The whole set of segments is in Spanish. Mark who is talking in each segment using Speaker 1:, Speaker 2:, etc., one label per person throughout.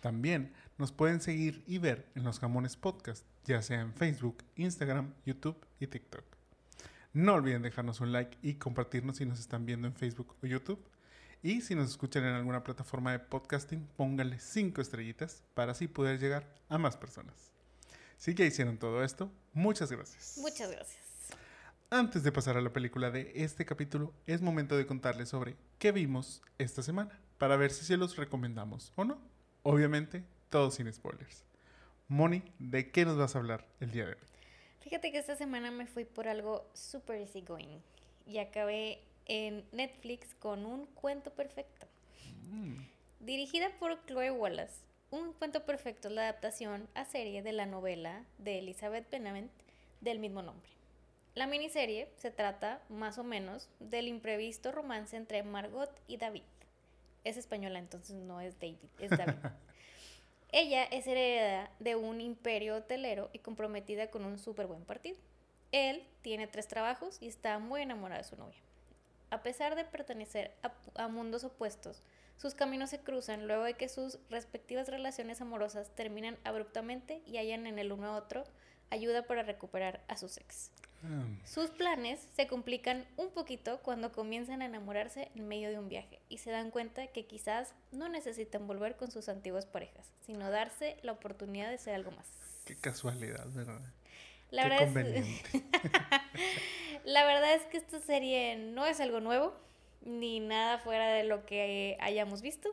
Speaker 1: También nos pueden seguir y ver en los jamones podcast, ya sea en Facebook, Instagram, YouTube y TikTok. No olviden dejarnos un like y compartirnos si nos están viendo en Facebook o YouTube. Y si nos escuchan en alguna plataforma de podcasting, pónganle 5 estrellitas para así poder llegar a más personas. Si ya hicieron todo esto, muchas gracias.
Speaker 2: Muchas gracias.
Speaker 1: Antes de pasar a la película de este capítulo, es momento de contarles sobre qué vimos esta semana, para ver si se los recomendamos o no. Obviamente, todo sin spoilers. Moni, ¿de qué nos vas a hablar el día de hoy?
Speaker 2: Fíjate que esta semana me fui por algo super easy going y acabé en Netflix con un cuento perfecto.
Speaker 1: Mm,
Speaker 2: Dirigida por Chloe Wallace, Un cuento perfecto es la adaptación a serie de la novela de Elizabeth Benavent del mismo nombre. La miniserie se trata, más o menos, del imprevisto romance entre Margot y David. Es española, entonces no es David, es David. Ella es heredera de un imperio hotelero y comprometida con un súper buen partido. Él tiene tres trabajos y está muy enamorado de su novia. A pesar de pertenecer a, a mundos opuestos, sus caminos se cruzan luego de que sus respectivas relaciones amorosas terminan abruptamente y hallan en el uno a otro ayuda para recuperar a sus ex.
Speaker 1: Ah,
Speaker 2: Sus planes se complican un poquito cuando comienzan a enamorarse en medio de un viaje y se dan cuenta que quizás no necesitan volver con sus antiguas parejas, sino darse la oportunidad de ser algo más.
Speaker 1: qué casualidad, ¿verdad?
Speaker 2: La
Speaker 1: qué
Speaker 2: verdad, es,
Speaker 1: conveniente.
Speaker 2: la verdad es que esta serie no es algo nuevo, ni nada fuera de lo que hayamos visto.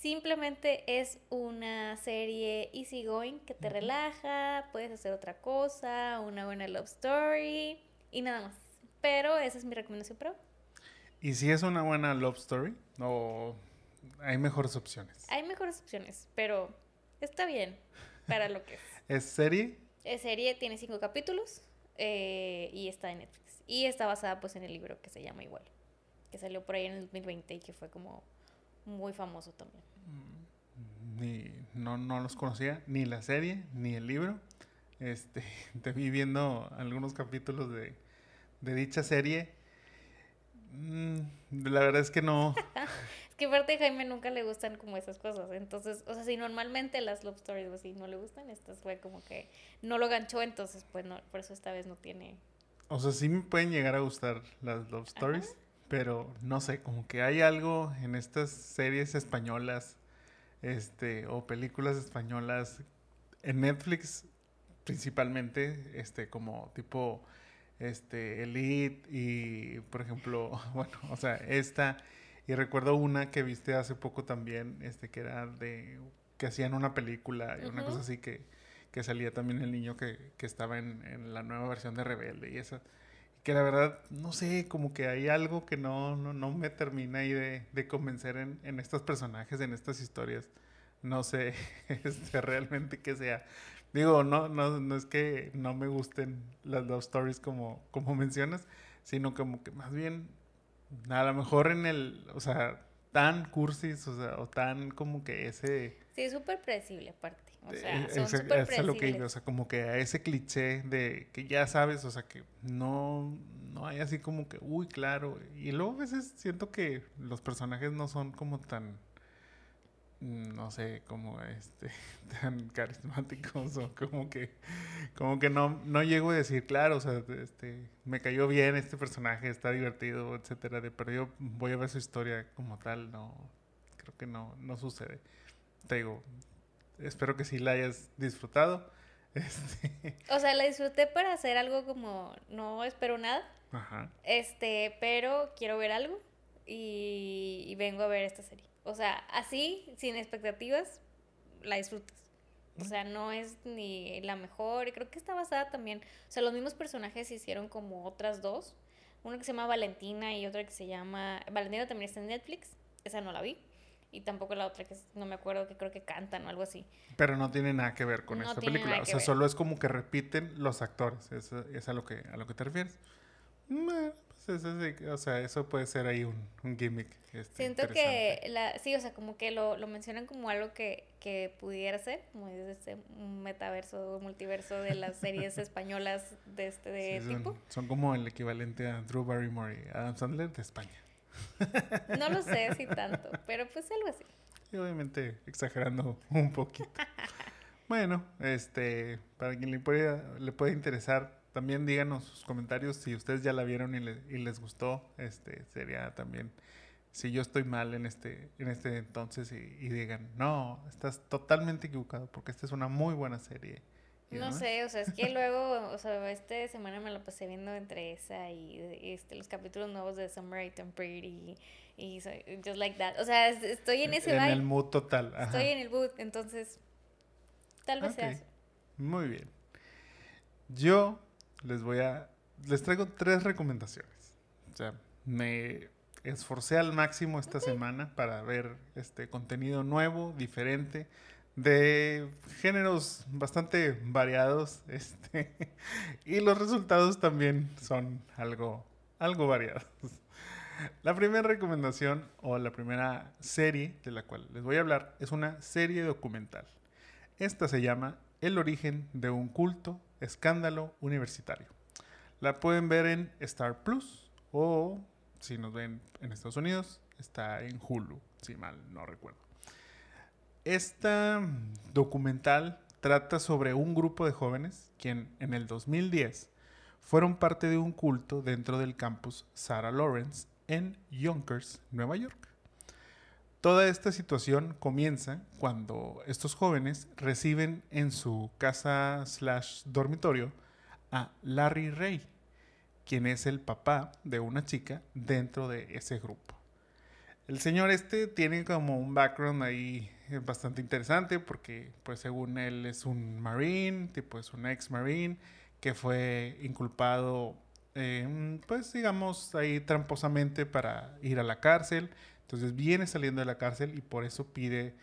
Speaker 2: Simplemente es una serie easygoing que te relaja, puedes hacer otra cosa, una buena love story y nada más. Pero esa es mi recomendación hoy.
Speaker 1: ¿Y si es una buena love story? ¿O hay mejores opciones?
Speaker 2: Hay mejores opciones, pero está bien para lo que es.
Speaker 1: ¿Es serie?
Speaker 2: La serie tiene cinco capítulos eh, y está en Netflix. Y está basada pues en el libro que se llama igual, que salió por ahí en el 2020 y que fue como muy famoso también.
Speaker 1: Ni, no, no los conocía, ni la serie, ni el libro. Este, te vi viendo algunos capítulos de, de dicha serie. Mm, la verdad es que no.
Speaker 2: Es que aparte a Jaime nunca le gustan como esas cosas. Entonces, o sea, si normalmente las love stories o así no le gustan, estas fue como que no lo ganchó, entonces pues no, por eso esta vez no tiene...
Speaker 1: O sea, sí me pueden llegar a gustar las love stories, pero no sé, como que hay algo en estas series españolas, este, o películas españolas, en Netflix principalmente, este, como tipo, este, Elite y, por ejemplo, bueno, o sea, esta, y recuerdo una que viste hace poco también, este, que era de, que hacían una película y una cosa así que, que salía también el niño que, que estaba en, en la nueva versión de Rebelde y esa. Que la verdad, no sé, como que hay algo que no, no, no me termina ahí de, de convencer en, en estos personajes, en estas historias. No sé este, realmente qué sea. Digo, no, no, no es que no me gusten las love stories como, como mencionas, sino como que más bien, a lo mejor en el, o sea, tan cursis, o sea, o tan como que ese...
Speaker 2: Sí, súper predecible aparte. O sea,
Speaker 1: Eh,
Speaker 2: son
Speaker 1: es lo que iba, o sea, como que a ese cliché de que ya sabes, o sea, que no, no hay así como que, uy, claro. Y luego a veces siento que los personajes no son como tan, mm, no sé, como este, tan carismáticos o como que, como que no, no llego a decir, claro, o sea, este, me cayó bien este personaje, está divertido, etcétera, de pero yo voy a ver su historia como tal, no, creo que no, no sucede. Te digo, espero que sí la hayas disfrutado. Este,
Speaker 2: O sea, la disfruté para hacer algo como no espero nada.
Speaker 1: ajá.
Speaker 2: Este, pero quiero ver algo y, y vengo a ver esta serie. O sea, así, sin expectativas, la disfrutas. O sea, no es ni la mejor. Y creo que está basada también. O sea, los mismos personajes se hicieron como otras dos. Una que se llama Valentina y otra que se llama. Valentina también está en Netflix. Esa no la vi. Y tampoco la otra que no me acuerdo que creo que cantan o algo así.
Speaker 1: Pero no tiene nada que ver con esta película. O sea, solo es como que repiten los actores. Es, es a lo que a lo que te refieres. Pues o sea, eso puede ser ahí un, un gimmick. Este,
Speaker 2: Siento que la, sí, o sea, como que lo, lo mencionan como algo que, que pudiera ser, como este un metaverso, multiverso de las series españolas de este de tipo.
Speaker 1: Son, como el equivalente a Drew Barrymore y Adam Sandler de España.
Speaker 2: No lo sé si tanto, pero pues algo así.
Speaker 1: Y obviamente exagerando un poquito. bueno, este, para quien le pueda, le interesar, también díganos sus comentarios si ustedes ya la vieron y, les gustó. Este sería también si yo estoy mal en este en este entonces y, digan no estás totalmente equivocado porque esta es una muy buena serie.
Speaker 2: No sé, o sea, es que luego, o sea, esta semana me la pasé viendo entre esa y este, los capítulos nuevos de Summer and Pretty y, Just Like That. O sea, estoy en ese
Speaker 1: En el mood total.
Speaker 2: Estoy en el mood, entonces tal vez sea eso.
Speaker 1: Muy bien. Yo les voy a... Les traigo tres recomendaciones. O sea, me esforcé al máximo esta semana para ver este contenido nuevo, diferente, de géneros bastante variados, este, y los resultados también son algo, algo variados. La primera recomendación o la primera serie de la cual les voy a hablar es una serie documental. Esta se llama El origen de un culto Escándalo Universitario. La pueden ver en Star Plus o si nos ven en Estados Unidos, está en Hulu, si mal no recuerdo. Esta documental trata sobre un grupo de jóvenes quien en el 2010 fueron parte de un culto dentro del campus Sarah Lawrence en Yonkers, Nueva York. Toda esta situación comienza cuando estos jóvenes reciben en su casa slash dormitorio a Larry Ray, quien es el papá de una chica dentro de ese grupo. El señor este tiene como un background ahí bastante interesante porque pues según él es un marine, tipo es un ex marine que fue inculpado pues digamos ahí tramposamente para ir a la cárcel entonces viene saliendo de la cárcel y por eso pide,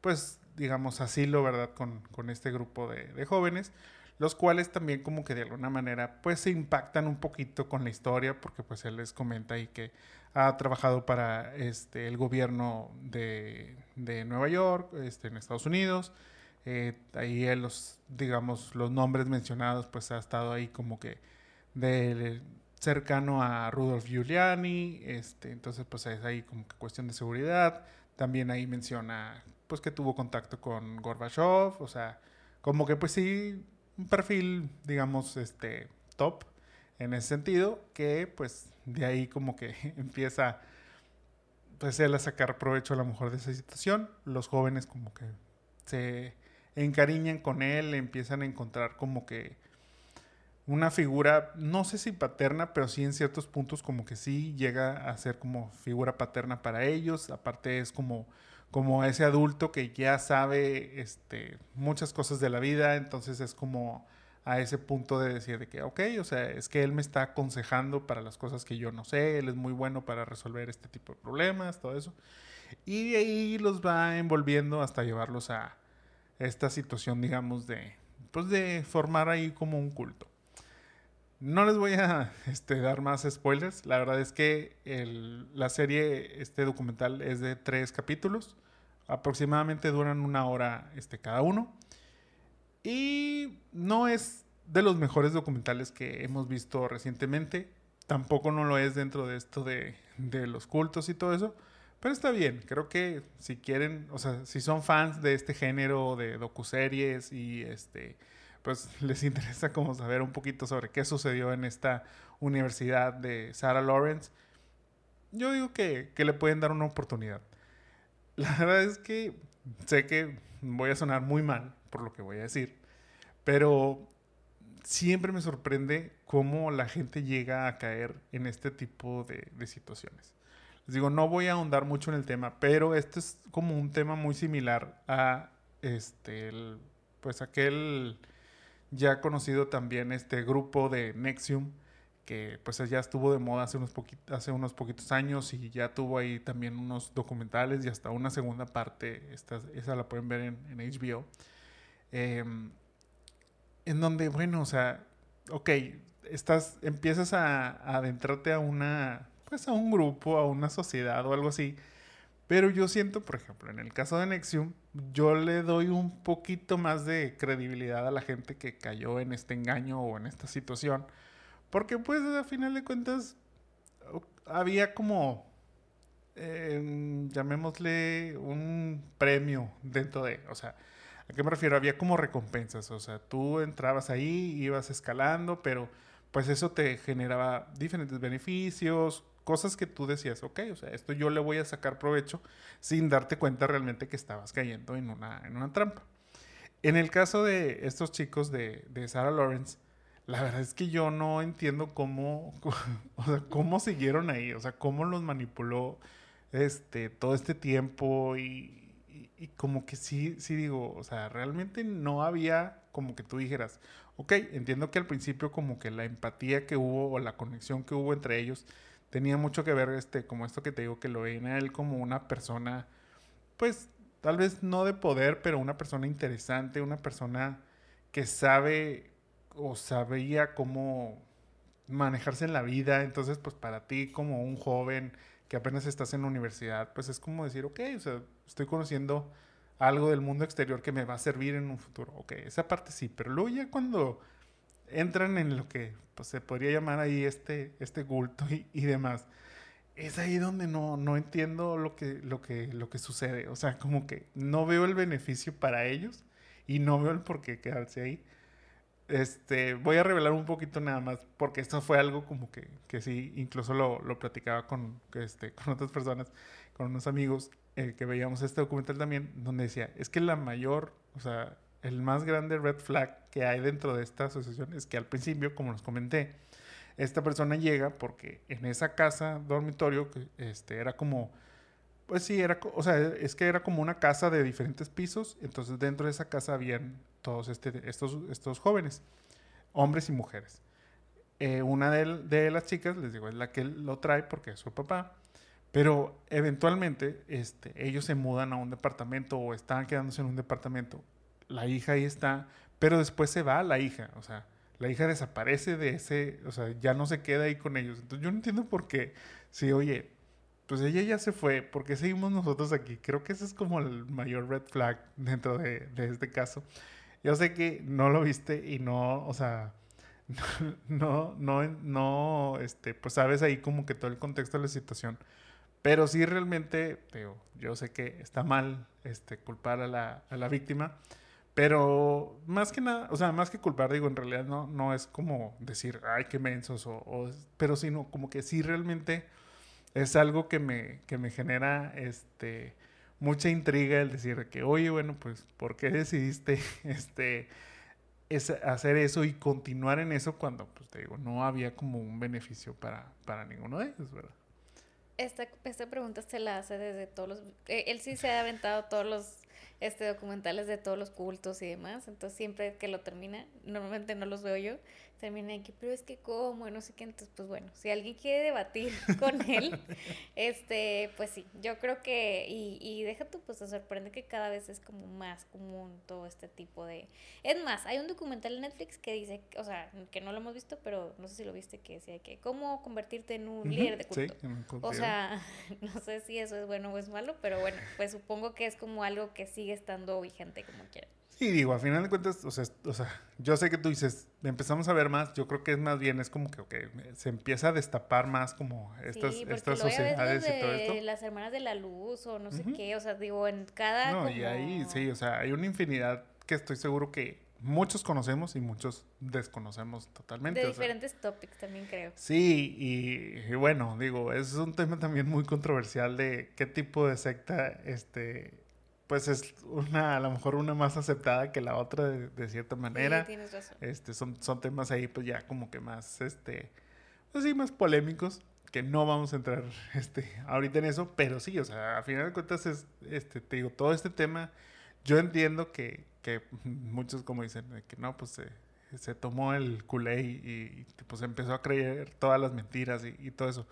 Speaker 1: pues, digamos, asilo, ¿verdad? Con, con este grupo de, de, jóvenes, los cuales también como que de alguna manera, pues, se impactan un poquito con la historia, porque pues él les comenta ahí que ha trabajado para este, el gobierno de, de Nueva York, este, en Estados Unidos. Eh, ahí los, digamos, los nombres mencionados, pues ha estado ahí como que de cercano a Rudolf Giuliani, este, entonces pues es ahí como que cuestión de seguridad. También ahí menciona pues que tuvo contacto con Gorbachev, o sea, como que pues sí, un perfil, digamos, este, top en ese sentido, que pues de ahí como que empieza pues él a sacar provecho a lo mejor de esa situación. Los jóvenes como que se encariñan con él, empiezan a encontrar como que una figura, no sé si paterna, pero sí en ciertos puntos como que sí llega a ser como figura paterna para ellos. Aparte es como, como ese adulto que ya sabe este, muchas cosas de la vida, entonces es como a ese punto de decir de que, ok, o sea, es que él me está aconsejando para las cosas que yo no sé, él es muy bueno para resolver este tipo de problemas, todo eso. Y ahí los va envolviendo hasta llevarlos a esta situación, digamos, de, pues de formar ahí como un culto. No les voy a este, dar más spoilers. La verdad es que la serie, este documental, es de tres capítulos. Aproximadamente duran una hora este, cada uno. Y no es de los mejores documentales que hemos visto recientemente. Tampoco no lo es dentro de esto de, de los cultos y todo eso. Pero está bien. Creo que si quieren, o sea, si son fans de este género de docuseries y este pues les interesa como saber un poquito sobre qué sucedió en esta universidad de Sarah Lawrence, yo digo que, le pueden dar una oportunidad. La verdad es que sé que voy a sonar muy mal por lo que voy a decir, pero siempre me sorprende cómo la gente llega a caer en este tipo de, de, situaciones. Les digo, no voy a ahondar mucho en el tema, pero este es como un tema muy similar a este, pues aquel ya conocido también este grupo de Nexium, que pues ya estuvo de moda hace unos, hace unos poquitos años y ya tuvo ahí también unos documentales y hasta una segunda parte, esta, esa la pueden ver en, en HBO, em, en donde, bueno, o sea, ok, estás, empiezas a, a, adentrarte a una, pues a un grupo, a una sociedad o algo así, pero yo siento, por ejemplo, en el caso de Nexium, yo le doy un poquito más de credibilidad a la gente que cayó en este engaño o en esta situación. Porque pues a final de cuentas había como, em, llamémosle, un premio dentro de, o sea, ¿a qué me refiero? Había como recompensas, o sea, tú entrabas ahí, ibas escalando, pero pues eso te generaba diferentes beneficios, cosas que tú decías, ok, o sea, esto yo le voy a sacar provecho sin darte cuenta realmente que estabas cayendo en una, en una trampa. En el caso de estos chicos de, de Sarah Lawrence, la verdad es que yo no entiendo cómo, o sea, cómo siguieron ahí, o sea, cómo los manipuló este, todo este tiempo y, y, como que sí, sí digo, o sea, realmente no había como que tú dijeras, ok, entiendo que al principio como que la empatía que hubo o la conexión que hubo entre ellos tenía mucho que ver, este, como esto que te digo, que lo ven a él como una persona, pues tal vez no de poder, pero una persona interesante, una persona que sabe o sabía cómo manejarse en la vida. Entonces, pues para ti como un joven que apenas estás en la universidad, pues es como decir, ok, o sea, estoy conociendo algo del mundo exterior que me va a servir en un futuro. Ok, esa parte sí, pero luego ya cuando entran en lo que pues, se podría llamar ahí este, este culto y, y, demás, es ahí donde no, no entiendo lo que, lo, que, lo que sucede. O sea, como que no veo el beneficio para ellos y no veo el por qué quedarse ahí. Este, voy a revelar un poquito nada más, porque esto fue algo como que, que sí, incluso lo, lo platicaba con, este, con otras personas, con unos amigos eh, que veíamos este documental también, donde decía, es que la mayor, o sea, el más grande red flag que hay dentro de esta asociación es que al principio, como les comenté, esta persona llega porque en esa casa dormitorio, este, era como pues sí, era, o sea, es que era como una casa de diferentes pisos, entonces dentro de esa casa habían todos este, estos, estos jóvenes, hombres y mujeres. Eh, una de, de, las chicas, les digo, es la que lo trae porque es su papá, pero eventualmente este, ellos se mudan a un departamento o están quedándose en un departamento. La hija ahí está, pero después se va la hija, o sea, la hija desaparece de ese, o sea, ya no se queda ahí con ellos. Entonces yo no entiendo por qué, si oye, pues ella ya se fue, ¿por qué seguimos nosotros aquí? Creo que ese es como el mayor red flag dentro de, de este caso. Yo sé que no lo viste y no, o sea, no, no, no, este, pues sabes ahí como que todo el contexto de la situación. Pero sí realmente, digo, yo sé que está mal este, culpar a la, a la víctima, pero más que nada, o sea, más que culpar, digo, en realidad no, no es como decir, ay, qué mensos, o, o pero sino como que sí realmente es algo que me, que me genera este, mucha intriga el decir que, oye, bueno, pues, ¿por qué decidiste este, es hacer eso y continuar en eso cuando, pues, te digo, no había como un beneficio para, para ninguno de ellos, ¿verdad?
Speaker 2: Esta, esta pregunta se la hace desde todos los... Eh, él sí se ha aventado todos los este, documentales de todos los cultos y demás, entonces siempre que lo termina, normalmente no los veo yo, termina que, pero es que cómo, no sé qué, entonces pues bueno, si alguien quiere debatir con él, este, pues sí, yo creo que, y, y deja tú, pues te sorprende que cada vez es como más común todo este tipo de... Es más, hay un documental en Netflix que dice, o sea, que no lo hemos visto, pero no sé si lo viste, que decía que cómo convertirte en un líder de culto. o sea, no sé si eso es bueno o es malo, pero bueno, pues supongo que es como algo que sigue estando vigente como quiera.
Speaker 1: Sí, digo, a final de cuentas, o sea, o sea, yo sé que tú dices, empezamos a ver más, yo creo que es más bien, es como que okay, se empieza a destapar más como estas,
Speaker 2: sí,
Speaker 1: estas sociedades
Speaker 2: y todo esto. Las hermanas de la luz o no sé qué, o sea, digo, en cada...
Speaker 1: No, y ahí sí, o sea, hay una infinidad que estoy seguro que muchos conocemos y muchos desconocemos totalmente.
Speaker 2: De diferentes topics también creo.
Speaker 1: Sí, y, y, bueno, digo, es un tema también muy controversial de qué tipo de secta este pues es una, a lo mejor una más aceptada que la otra de, cierta manera.
Speaker 2: Sí, tienes razón.
Speaker 1: Este, son, son temas ahí pues ya como que más, este, pues sí, más polémicos, que no vamos a entrar este, ahorita en eso, pero sí, o sea, a final de cuentas es, este, te digo, todo este tema, yo entiendo que, que muchos como dicen, que no, pues eh, se tomó el culé y, pues empezó a creer todas las mentiras y, todo eso.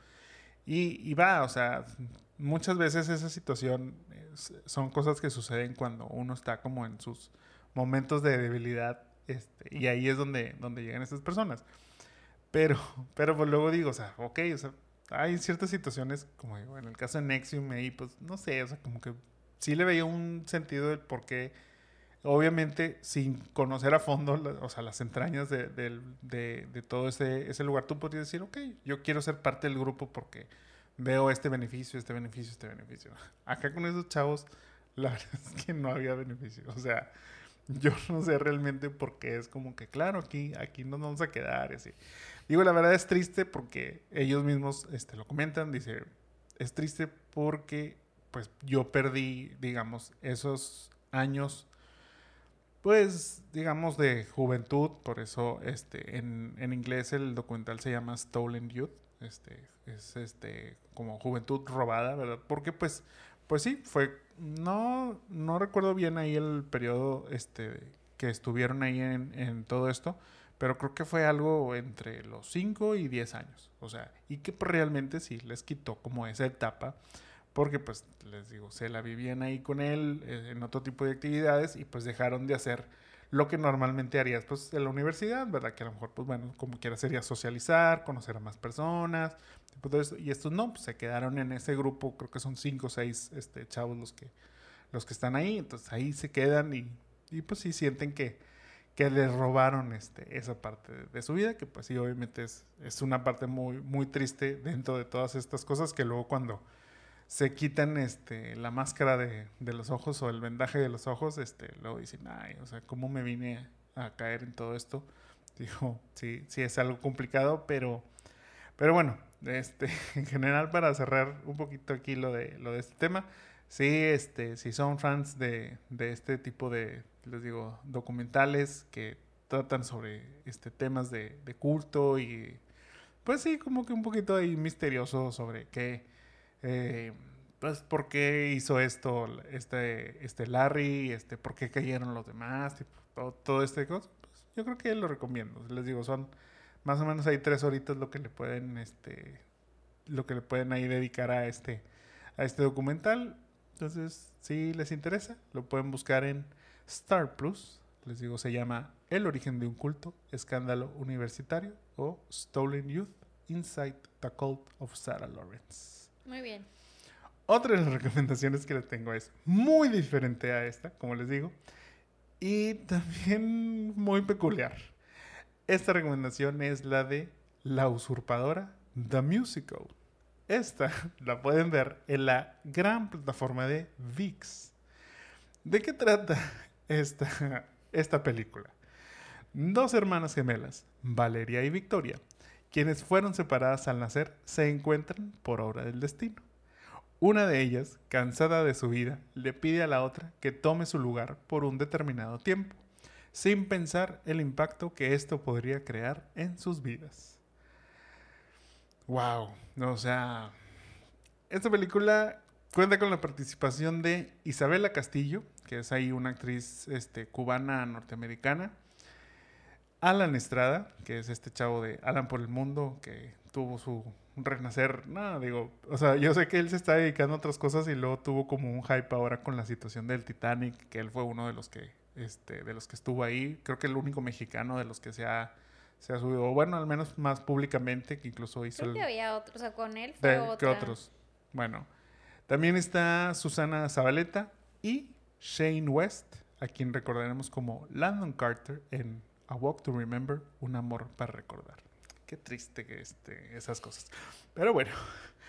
Speaker 1: Y, y, va, o sea, muchas veces esa situación son cosas que suceden cuando uno está como en sus momentos de debilidad este, y ahí es donde, donde llegan estas personas. Pero, pero pues luego digo, o sea, ok, o sea, hay ciertas situaciones, como digo, en el caso de Nexium, ahí, pues no sé, o sea, como que sí le veía un sentido del por qué, obviamente, sin conocer a fondo, o sea, las entrañas de, de, todo ese, ese lugar, tú podrías decir, ok, yo quiero ser parte del grupo porque veo este beneficio, este beneficio, este beneficio. Acá con esos chavos, la verdad es que no había beneficio, o sea, yo no sé realmente por qué es como que, claro, aquí, aquí nos vamos a quedar así. Digo, la verdad es triste porque ellos mismos este, lo comentan, dice, es triste porque pues yo perdí, digamos, esos años, pues, digamos, de juventud, por eso este, en, en inglés el documental se llama Stolen Youth, este, es este, como juventud robada, ¿verdad? Porque pues, pues sí, fue, no, no recuerdo bien ahí el periodo este, que estuvieron ahí en, en todo esto, pero creo que fue algo entre los 5 y 10 años. O sea, y que pues, realmente sí les quitó como esa etapa, porque pues les digo, se la vivían ahí con él eh, en otro tipo de actividades y pues dejaron de hacer lo que normalmente harías pues en la universidad, ¿verdad? Que a lo mejor pues bueno, como quiera sería socializar, conocer a más personas, y estos no, pues se quedaron en ese grupo, creo que son 5 o 6 este, chavos los que, los que están ahí, entonces ahí se quedan y, y pues sí sienten que, que les robaron este, esa parte de, su vida, que pues sí, obviamente es, es, una parte muy, muy triste dentro de todas estas cosas que luego cuando se quitan este, la máscara de, de los ojos o el vendaje de los ojos, este, luego dicen, ay, o sea, ¿cómo me vine a caer en todo esto? Digo, sí, sí es algo complicado, pero, pero bueno, este, en general para cerrar un poquito aquí lo de, lo de este tema, sí, este, si son fans de, de este tipo de, les digo, documentales que tratan sobre este temas de, culto y pues sí, como que un poquito ahí misterioso sobre qué, eh, pues por qué hizo esto este, este Larry, este, por qué cayeron los demás, todo, este cosa, pues yo creo que lo recomiendo. Les digo, son más o menos hay tres horitas lo que le pueden, este, lo que le pueden ahí dedicar a este, a este documental. Entonces, si les interesa, lo pueden buscar en Star Plus, les digo, se llama El origen de un culto, escándalo universitario o Stolen Youth, Inside the Cult of Sarah Lawrence.
Speaker 2: Muy bien.
Speaker 1: Otra de las recomendaciones que les tengo es muy diferente a esta, como les digo, y también muy peculiar. Esta recomendación es la de La usurpadora, The Musical. Esta la pueden ver en la gran plataforma de VIX. ¿De qué trata esta, esta película. Dos hermanas gemelas, Valeria y Victoria, quienes fueron separadas al nacer, se encuentran por obra del destino. Una de ellas, cansada de su vida, le pide a la otra que tome su lugar por un determinado tiempo, sin pensar el impacto que esto podría crear en sus vidas. Wow, o sea, esta película cuenta con la participación de Isabela Castillo, que es ahí una actriz este, cubana norteamericana. Alan Estrada, que es este chavo de Alan por el Mundo, que tuvo su renacer. No, digo, o sea, yo sé que él se está dedicando a otras cosas y luego tuvo como un hype ahora con la situación del Titanic, que él fue uno de los que, este, de los que estuvo ahí. Creo que el único mexicano de los que se ha, se ha subido, bueno, al menos más públicamente, que incluso hizo
Speaker 2: Creo que había otros, o sea, con él fue de, ¿Qué
Speaker 1: otros? Bueno, también está Susana Zabaleta y Shane West, a quien recordaremos como Landon Carter en A Walk to Remember, Un amor para recordar. Qué triste que este, esas cosas. Pero bueno,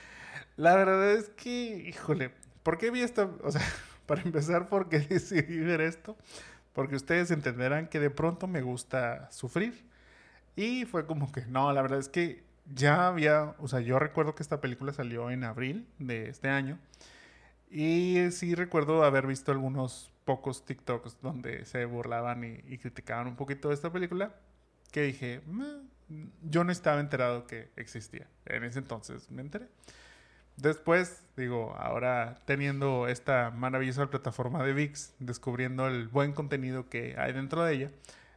Speaker 1: la verdad es que, híjole, ¿por qué vi esta? O sea, para empezar, ¿por qué decidí ver esto? Porque ustedes entenderán que de pronto me gusta sufrir. Y fue como que, no, la verdad es que ya había, o sea, yo recuerdo que esta película salió en abril de este año. Y sí recuerdo haber visto algunos pocos TikToks donde se burlaban y, criticaban un poquito esta película, que dije, yo no estaba enterado que existía. En ese entonces me enteré. Después, digo, ahora teniendo esta maravillosa plataforma de VIX, descubriendo el buen contenido que hay dentro de ella,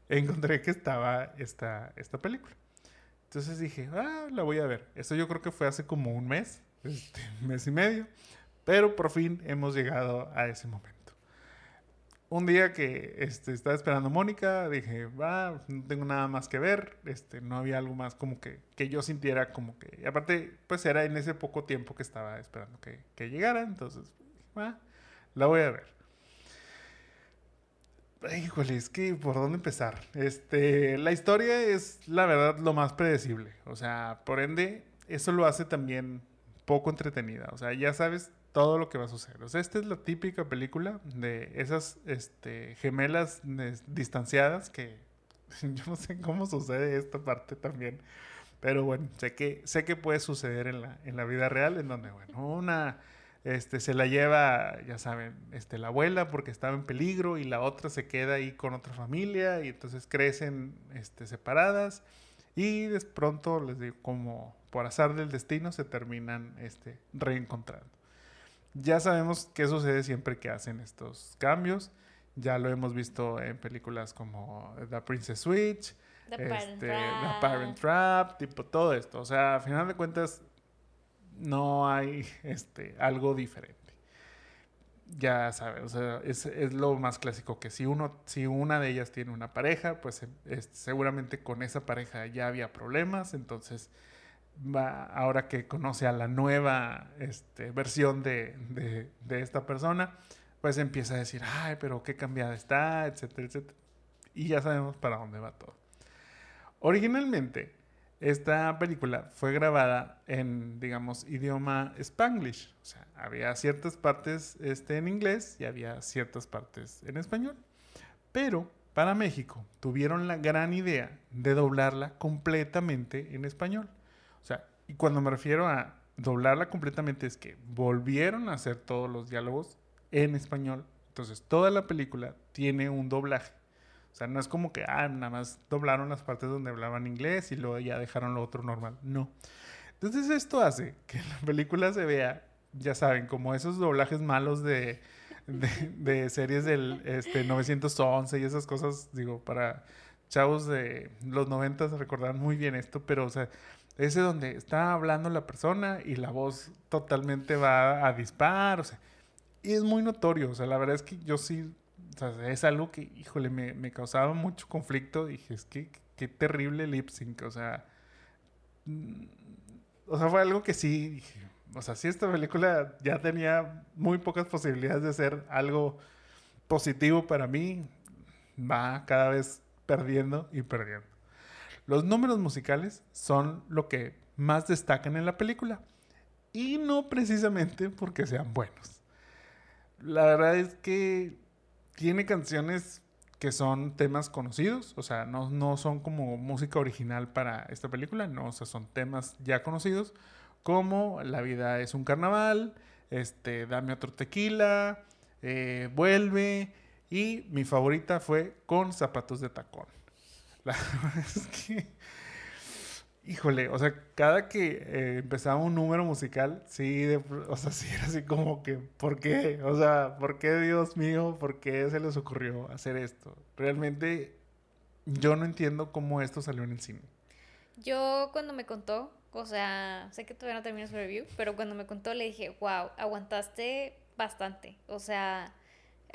Speaker 1: encontré que estaba esta, esta película. Entonces dije, ah, la voy a ver. Esto yo creo que fue hace como un mes, este, mes y medio. Pero por fin hemos llegado a ese momento. Un día que este, estaba esperando a Mónica, dije, va, no tengo nada más que ver. Este, no había algo más como que, que yo sintiera como que... Y aparte, pues era en ese poco tiempo que estaba esperando que, llegara. Entonces, va, la voy a ver. Híjole, es que por dónde empezar. Este, la historia es la verdad lo más predecible. O sea, por ende, eso lo hace también poco entretenida. O sea, ya sabes todo lo que va a suceder. O sea, esta es la típica película de esas este, gemelas distanciadas que yo no sé cómo sucede esta parte también. Pero bueno, sé que, sé que puede suceder en la, en la vida real, en donde, bueno, una este, se la lleva, ya saben, este, la abuela porque estaba en peligro y la otra se queda ahí con otra familia y entonces crecen este, separadas y de pronto, les digo, como por azar del destino, se terminan este, reencontrando. Ya sabemos qué sucede siempre que hacen estos cambios. Ya lo hemos visto en películas como The Princess Switch,
Speaker 2: The Parent
Speaker 1: este,
Speaker 2: Trap.
Speaker 1: The Parent Trap, tipo todo esto. O sea, a final de cuentas, no hay este, algo diferente. Ya sabes, o sea, es, es, lo más clásico que si uno, si una de ellas tiene una pareja, pues es, seguramente con esa pareja ya había problemas, entonces va, ahora que conoce a la nueva este, versión de, de, de, esta persona, pues empieza a decir, ay, pero qué cambiada está, etcétera, etcétera. Y ya sabemos para dónde va todo. Originalmente, esta película fue grabada en, digamos, idioma spanglish. O sea, había ciertas partes este, en inglés y había ciertas partes en español. Pero para México tuvieron la gran idea de doblarla completamente en español. O sea, y cuando me refiero a doblarla completamente es que volvieron a hacer todos los diálogos en español. Entonces, toda la película tiene un doblaje. O sea, no es como que, ah, nada más doblaron las partes donde hablaban inglés y luego ya dejaron lo otro normal. No. Entonces esto hace que la película se vea, ya saben, como esos doblajes malos de, series del este, 911 y esas cosas, digo, para chavos de los 90 recordarán muy bien esto, pero, o sea, ese donde está hablando la persona y la voz totalmente va a dispar, o sea, y es muy notorio, o sea, la verdad es que yo sí o sea, es algo que, híjole, me, me, causaba mucho conflicto. Dije, es que qué terrible lip sync. O sea, mm, o sea, fue algo que sí, dije, o sea, si esta película ya tenía muy pocas posibilidades de ser algo positivo para mí, va cada vez perdiendo y perdiendo. Los números musicales son lo que más destacan en la película. Y no precisamente porque sean buenos. La verdad es que tiene canciones que son temas conocidos, o sea, no, no son como música original para esta película, no, o sea, son temas ya conocidos, como La vida es un carnaval, este, Dame otro tequila, eh, Vuelve, y mi favorita fue Con zapatos de tacón. La verdad es que híjole, o sea, cada que eh, empezaba un número musical, sí, o sea, sí era así como que, ¿por qué? O sea, ¿por qué, Dios mío, por qué se les ocurrió hacer esto? Realmente yo no entiendo cómo esto salió en el cine.
Speaker 2: Yo cuando me contó, o sea, sé que todavía no termino su review, pero cuando me contó le dije, wow, aguantaste bastante. O sea,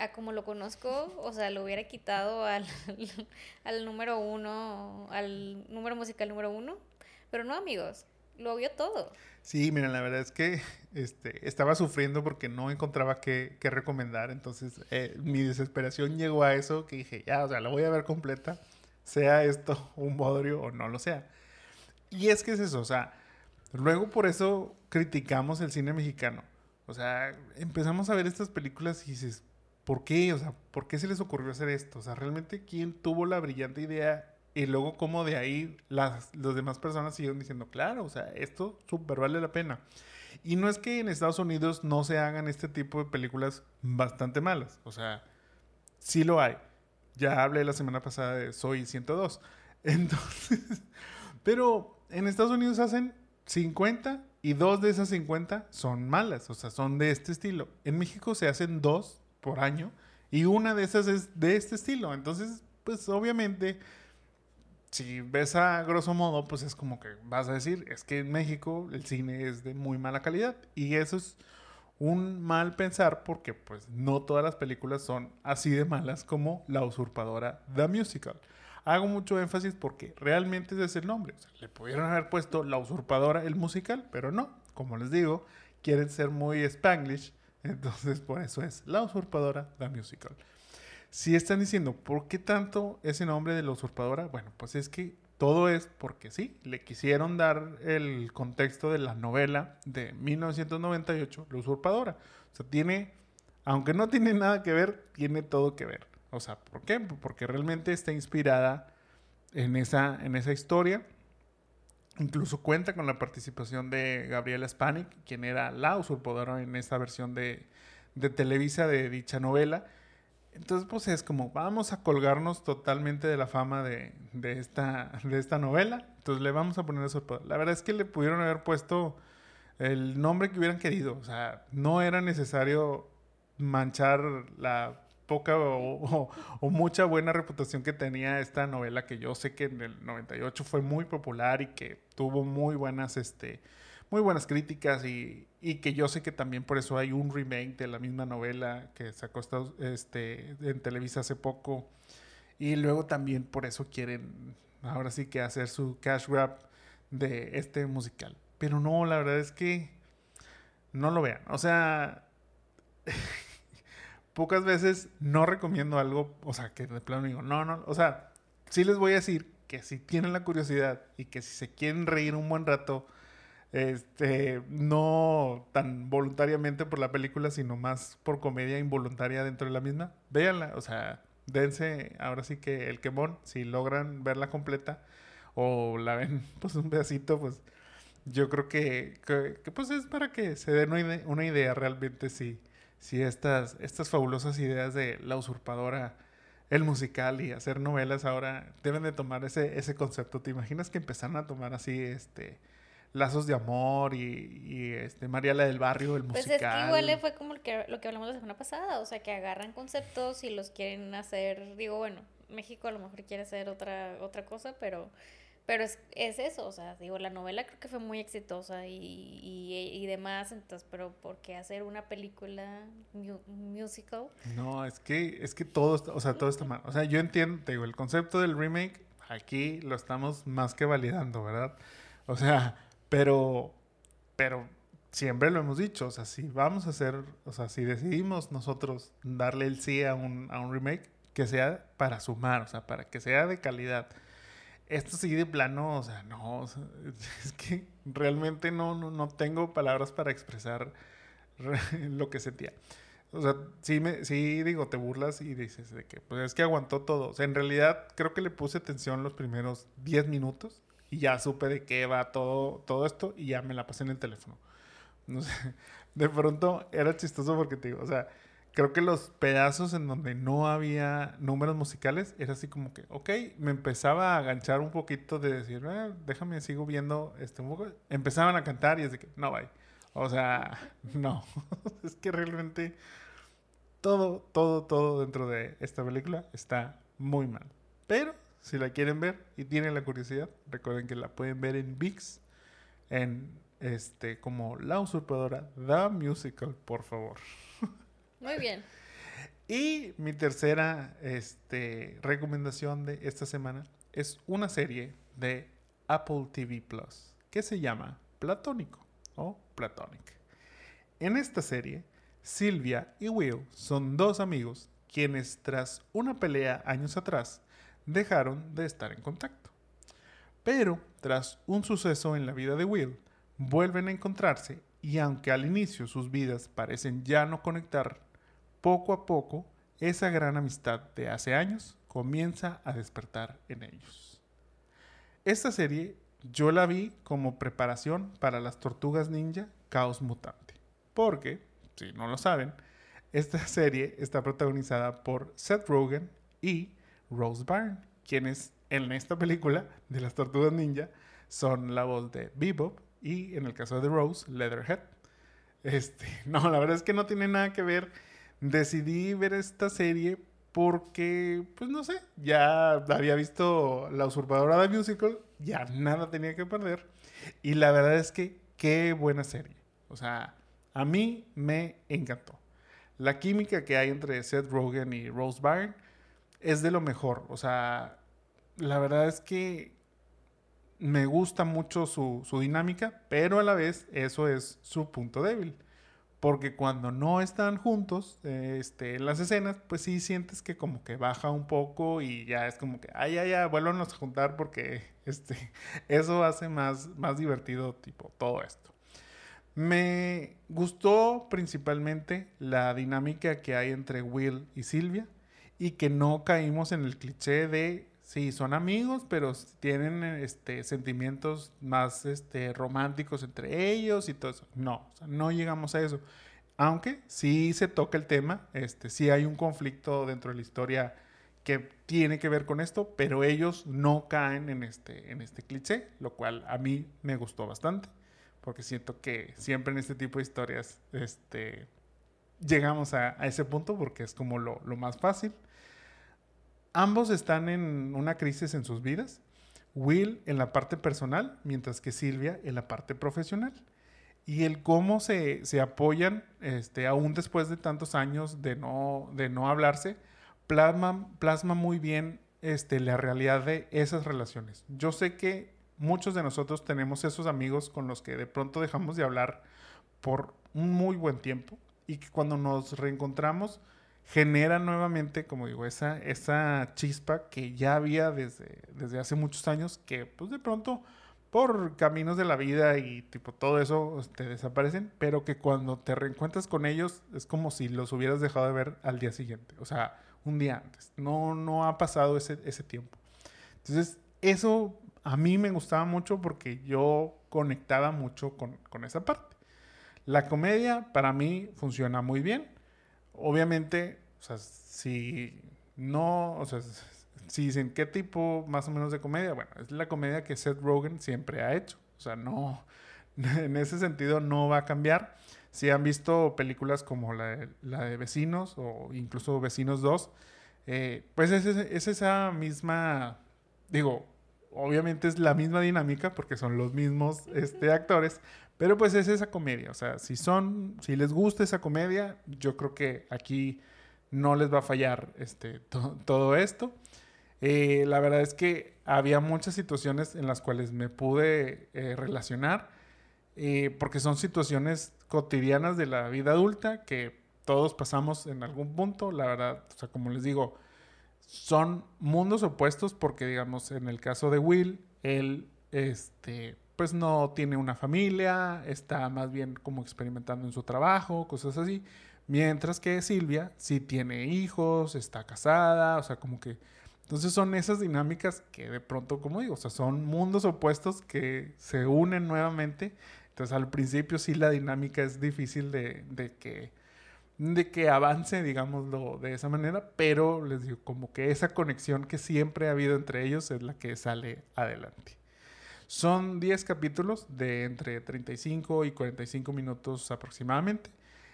Speaker 2: a como lo conozco, o sea, lo hubiera quitado al, al número uno, al número musical número uno pero no, amigos, lo vio todo.
Speaker 1: Sí, miren, la verdad es que este, estaba sufriendo porque no encontraba qué, qué recomendar. Entonces, eh, mi desesperación llegó a eso que dije, ya, o sea, la voy a ver completa, sea esto un bodrio o no lo sea. Y es que es eso, o sea, luego por eso criticamos el cine mexicano. O sea, empezamos a ver estas películas y dices, ¿por qué? O sea, ¿por qué se les ocurrió hacer esto? O sea, realmente, ¿quién tuvo la brillante idea y luego como de ahí las, las demás personas siguen diciendo, claro, o sea, esto súper vale la pena. Y no es que en Estados Unidos no se hagan este tipo de películas bastante malas. O sea, sí lo hay. Ya hablé la semana pasada de Soy 102. Entonces, pero en Estados Unidos hacen 50 y dos de esas 50 son malas. O sea, son de este estilo. En México se hacen dos por año y una de esas es de este estilo. Entonces, pues obviamente, si ves a grosso modo, pues es como que vas a decir, es que en México el cine es de muy mala calidad. Y eso es un mal pensar porque pues no todas las películas son así de malas como La usurpadora, The Musical. Hago mucho énfasis porque realmente ese es el nombre. le pudieron haber puesto La usurpadora, el musical, pero no. Como les digo, quieren ser muy spanglish, entonces por eso es La usurpadora, The Musical. Si están diciendo, ¿por qué tanto ese nombre de La usurpadora? Bueno, pues es que todo es porque sí, le quisieron dar el contexto de la novela de 1998, La usurpadora. O sea, tiene, aunque no tiene nada que ver, tiene todo que ver. O sea, ¿por qué? Porque realmente está inspirada en esa, en esa historia. Incluso cuenta con la participación de Gabriela Spanik, quien era la usurpadora en esta versión de, Televisa de dicha novela. Entonces, pues es como, vamos a colgarnos totalmente de la fama de, de, esta, de esta novela. Entonces le vamos a poner eso. La verdad es que le pudieron haber puesto el nombre que hubieran querido. O sea, no era necesario manchar la poca o, mucha buena reputación que tenía esta novela que yo sé que en el 98 fue muy popular y que tuvo muy buenas, este, muy buenas críticas y, y, que yo sé que también por eso hay un remake de la misma novela que sacó este, en Televisa hace poco y luego también por eso quieren ahora sí que hacer su cash grab de este musical. Pero no, la verdad es que no lo vean. O sea, pocas veces no recomiendo algo, o sea, que de plano digo, no, no, o sea, sí les voy a decir que si tienen la curiosidad y que si se quieren reír un buen rato, este, no tan voluntariamente por la película, sino más por comedia involuntaria dentro de la misma, véanla, o sea, dense ahora sí que el quemón, si logran verla completa o la ven pues un pedacito, pues yo creo que, que, pues es para que se den una idea, una idea realmente si si estas, estas fabulosas ideas de la usurpadora, el musical y hacer novelas ahora deben de tomar ese, ese concepto. ¿Te imaginas que empezaron a tomar así este lazos de amor y, este Mariala del Barrio, el musical? Pues es que
Speaker 2: igual fue como lo que, lo que hablamos la semana pasada, o sea, que agarran conceptos y los quieren hacer, digo, bueno, México a lo mejor quiere hacer otra, otra cosa, pero pero es, es eso, o sea, digo, la novela creo que fue muy exitosa y, y, demás, entonces, pero ¿por qué hacer una película musical?
Speaker 1: No, es que, es que todo, está, o sea, todo está mal. O sea, yo entiendo, te digo, el concepto del remake, aquí lo estamos más que validando, ¿verdad? O sea, pero, pero siempre lo hemos dicho, o sea, si vamos a hacer, o sea, si decidimos nosotros darle el sí a un, a un remake, que sea para sumar, o sea, para que sea de calidad esto sí de plano, o sea, no, es que realmente no, no, tengo palabras para expresar lo que sentía. O sea, sí, me, sí digo, te burlas y dices de que, pues es que aguantó todo. O sea, en realidad creo que le puse atención los primeros 10 minutos y ya supe de qué va todo, todo esto y ya me la pasé en el teléfono. No sé, de pronto era chistoso porque te digo, o sea, creo que los pedazos en donde no había números musicales era así como que, ok, me empezaba a aganchar un poquito de decir, eh, déjame, sigo viendo este un poco. Empezaban a cantar y es de que, no, bye. O sea, no. es que realmente todo, todo, todo dentro de esta película está muy mal. Pero si la quieren ver y tienen la curiosidad, recuerden que la pueden ver en VIX, en este, como La Usurpadora, The Musical, por favor.
Speaker 2: Muy bien.
Speaker 1: Y mi tercera este, recomendación de esta semana es una serie de Apple TV Plus que se llama Platónico o Platonic. En esta serie, Silvia y Will son dos amigos quienes tras una pelea años atrás dejaron de estar en contacto. Pero tras un suceso en la vida de Will, vuelven a encontrarse y aunque al inicio sus vidas parecen ya no conectar poco a poco, esa gran amistad de hace años comienza a despertar en ellos. Esta serie yo la vi como preparación para las tortugas ninja Caos Mutante. Porque, si no lo saben, esta serie está protagonizada por Seth Rogen y Rose Byrne, quienes en esta película de las tortugas ninja son la voz de Bebop y en el caso de Rose, Leatherhead. Este, no, la verdad es que no tiene nada que ver decidí ver esta serie porque, pues no sé, ya había visto La usurpadora de Musical, ya nada tenía que perder. Y la verdad es que qué buena serie. O sea, a mí me encantó. La química que hay entre Seth Rogen y Rose Byrne es de lo mejor. O sea, la verdad es que me gusta mucho su, su dinámica, pero a la vez eso es su punto débil porque cuando no están juntos este, en las escenas, pues sí sientes que como que baja un poco y ya es como que, ay, ya, ya, vuélvanos a juntar porque este, eso hace más, más divertido tipo todo esto. Me gustó principalmente la dinámica que hay entre Will y Silvia y que no caímos en el cliché de sí, son amigos, pero tienen este, sentimientos más este, románticos entre ellos y todo eso. No, no llegamos a eso. Aunque sí se toca el tema, este, sí hay un conflicto dentro de la historia que tiene que ver con esto, pero ellos no caen en este, en este cliché, lo cual a mí me gustó bastante, porque siento que siempre en este tipo de historias este, llegamos a, ese punto porque es como lo, lo más fácil. Ambos están en una crisis en sus vidas. Will en la parte personal, mientras que Silvia en la parte profesional. Y el cómo se, apoyan, este, aún después de tantos años de no, de no hablarse, plasma, plasma muy bien este, la realidad de esas relaciones. Yo sé que muchos de nosotros tenemos esos amigos con los que de pronto dejamos de hablar por un muy buen tiempo y que cuando nos reencontramos genera nuevamente, como digo, esa, esa chispa que ya había desde, desde hace muchos años, que pues de pronto por caminos de la vida y tipo todo eso te desaparecen, pero que cuando te reencuentras con ellos es como si los hubieras dejado de ver al día siguiente, o sea, un día antes. No, no ha pasado ese, ese tiempo. Entonces, eso a mí me gustaba mucho porque yo conectaba mucho con, con esa parte. La comedia para mí funciona muy bien obviamente, o sea, si no, o sea, si dicen qué tipo más o menos de comedia, bueno, es la comedia que Seth Rogen siempre ha hecho. O sea, no, en ese sentido no va a cambiar. Si han visto películas como la de, la de Vecinos o incluso Vecinos 2, eh, pues es, es, esa misma, digo, obviamente es la misma dinámica porque son los mismos este, actores, pero pues es esa comedia, o sea, si son, si les gusta esa comedia, yo creo que aquí no les va a fallar este, todo esto. Eh, la verdad es que había muchas situaciones en las cuales me pude eh, relacionar, eh, porque son situaciones cotidianas de la vida adulta que todos pasamos en algún punto, la verdad, o sea, como les digo, son mundos opuestos porque, digamos, en el caso de Will, él, este, pues no tiene una familia, está más bien como experimentando en su trabajo, cosas así. Mientras que Silvia sí tiene hijos, está casada, o sea, como que... Entonces son esas dinámicas que de pronto, como digo, o sea, son mundos opuestos que se unen nuevamente. Entonces al principio sí la dinámica es difícil de, de que de que avance, digámoslo de esa manera, pero les digo, como que esa conexión que siempre ha habido entre ellos es la que sale adelante. Son 10 capítulos de entre 35 y 45 minutos aproximadamente.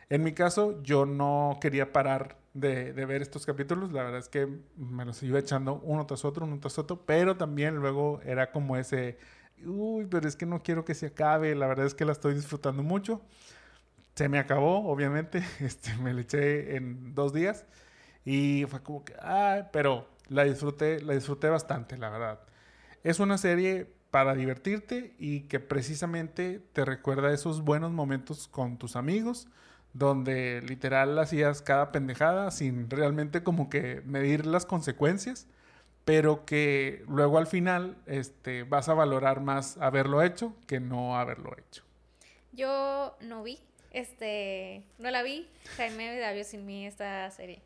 Speaker 1: En mi caso, yo no quería parar de, ver estos capítulos. La verdad es que me los iba echando uno tras otro, uno tras otro. Pero también luego era como ese, uy, pero es que no quiero que se acabe. La verdad es que la estoy disfrutando mucho. Se me acabó, obviamente. Este, me la eché en dos días. Y fue como que, pero la disfruté, la disfruté bastante, la verdad. Es una serie para divertirte y que precisamente te recuerda esos buenos momentos con tus amigos, donde literal hacías cada pendejada sin realmente como que medir las consecuencias, pero que luego al final este, vas a valorar más haberlo hecho que no haberlo hecho.
Speaker 2: Yo no vi, este, no la vi, Jaime Davio sin mí esta serie.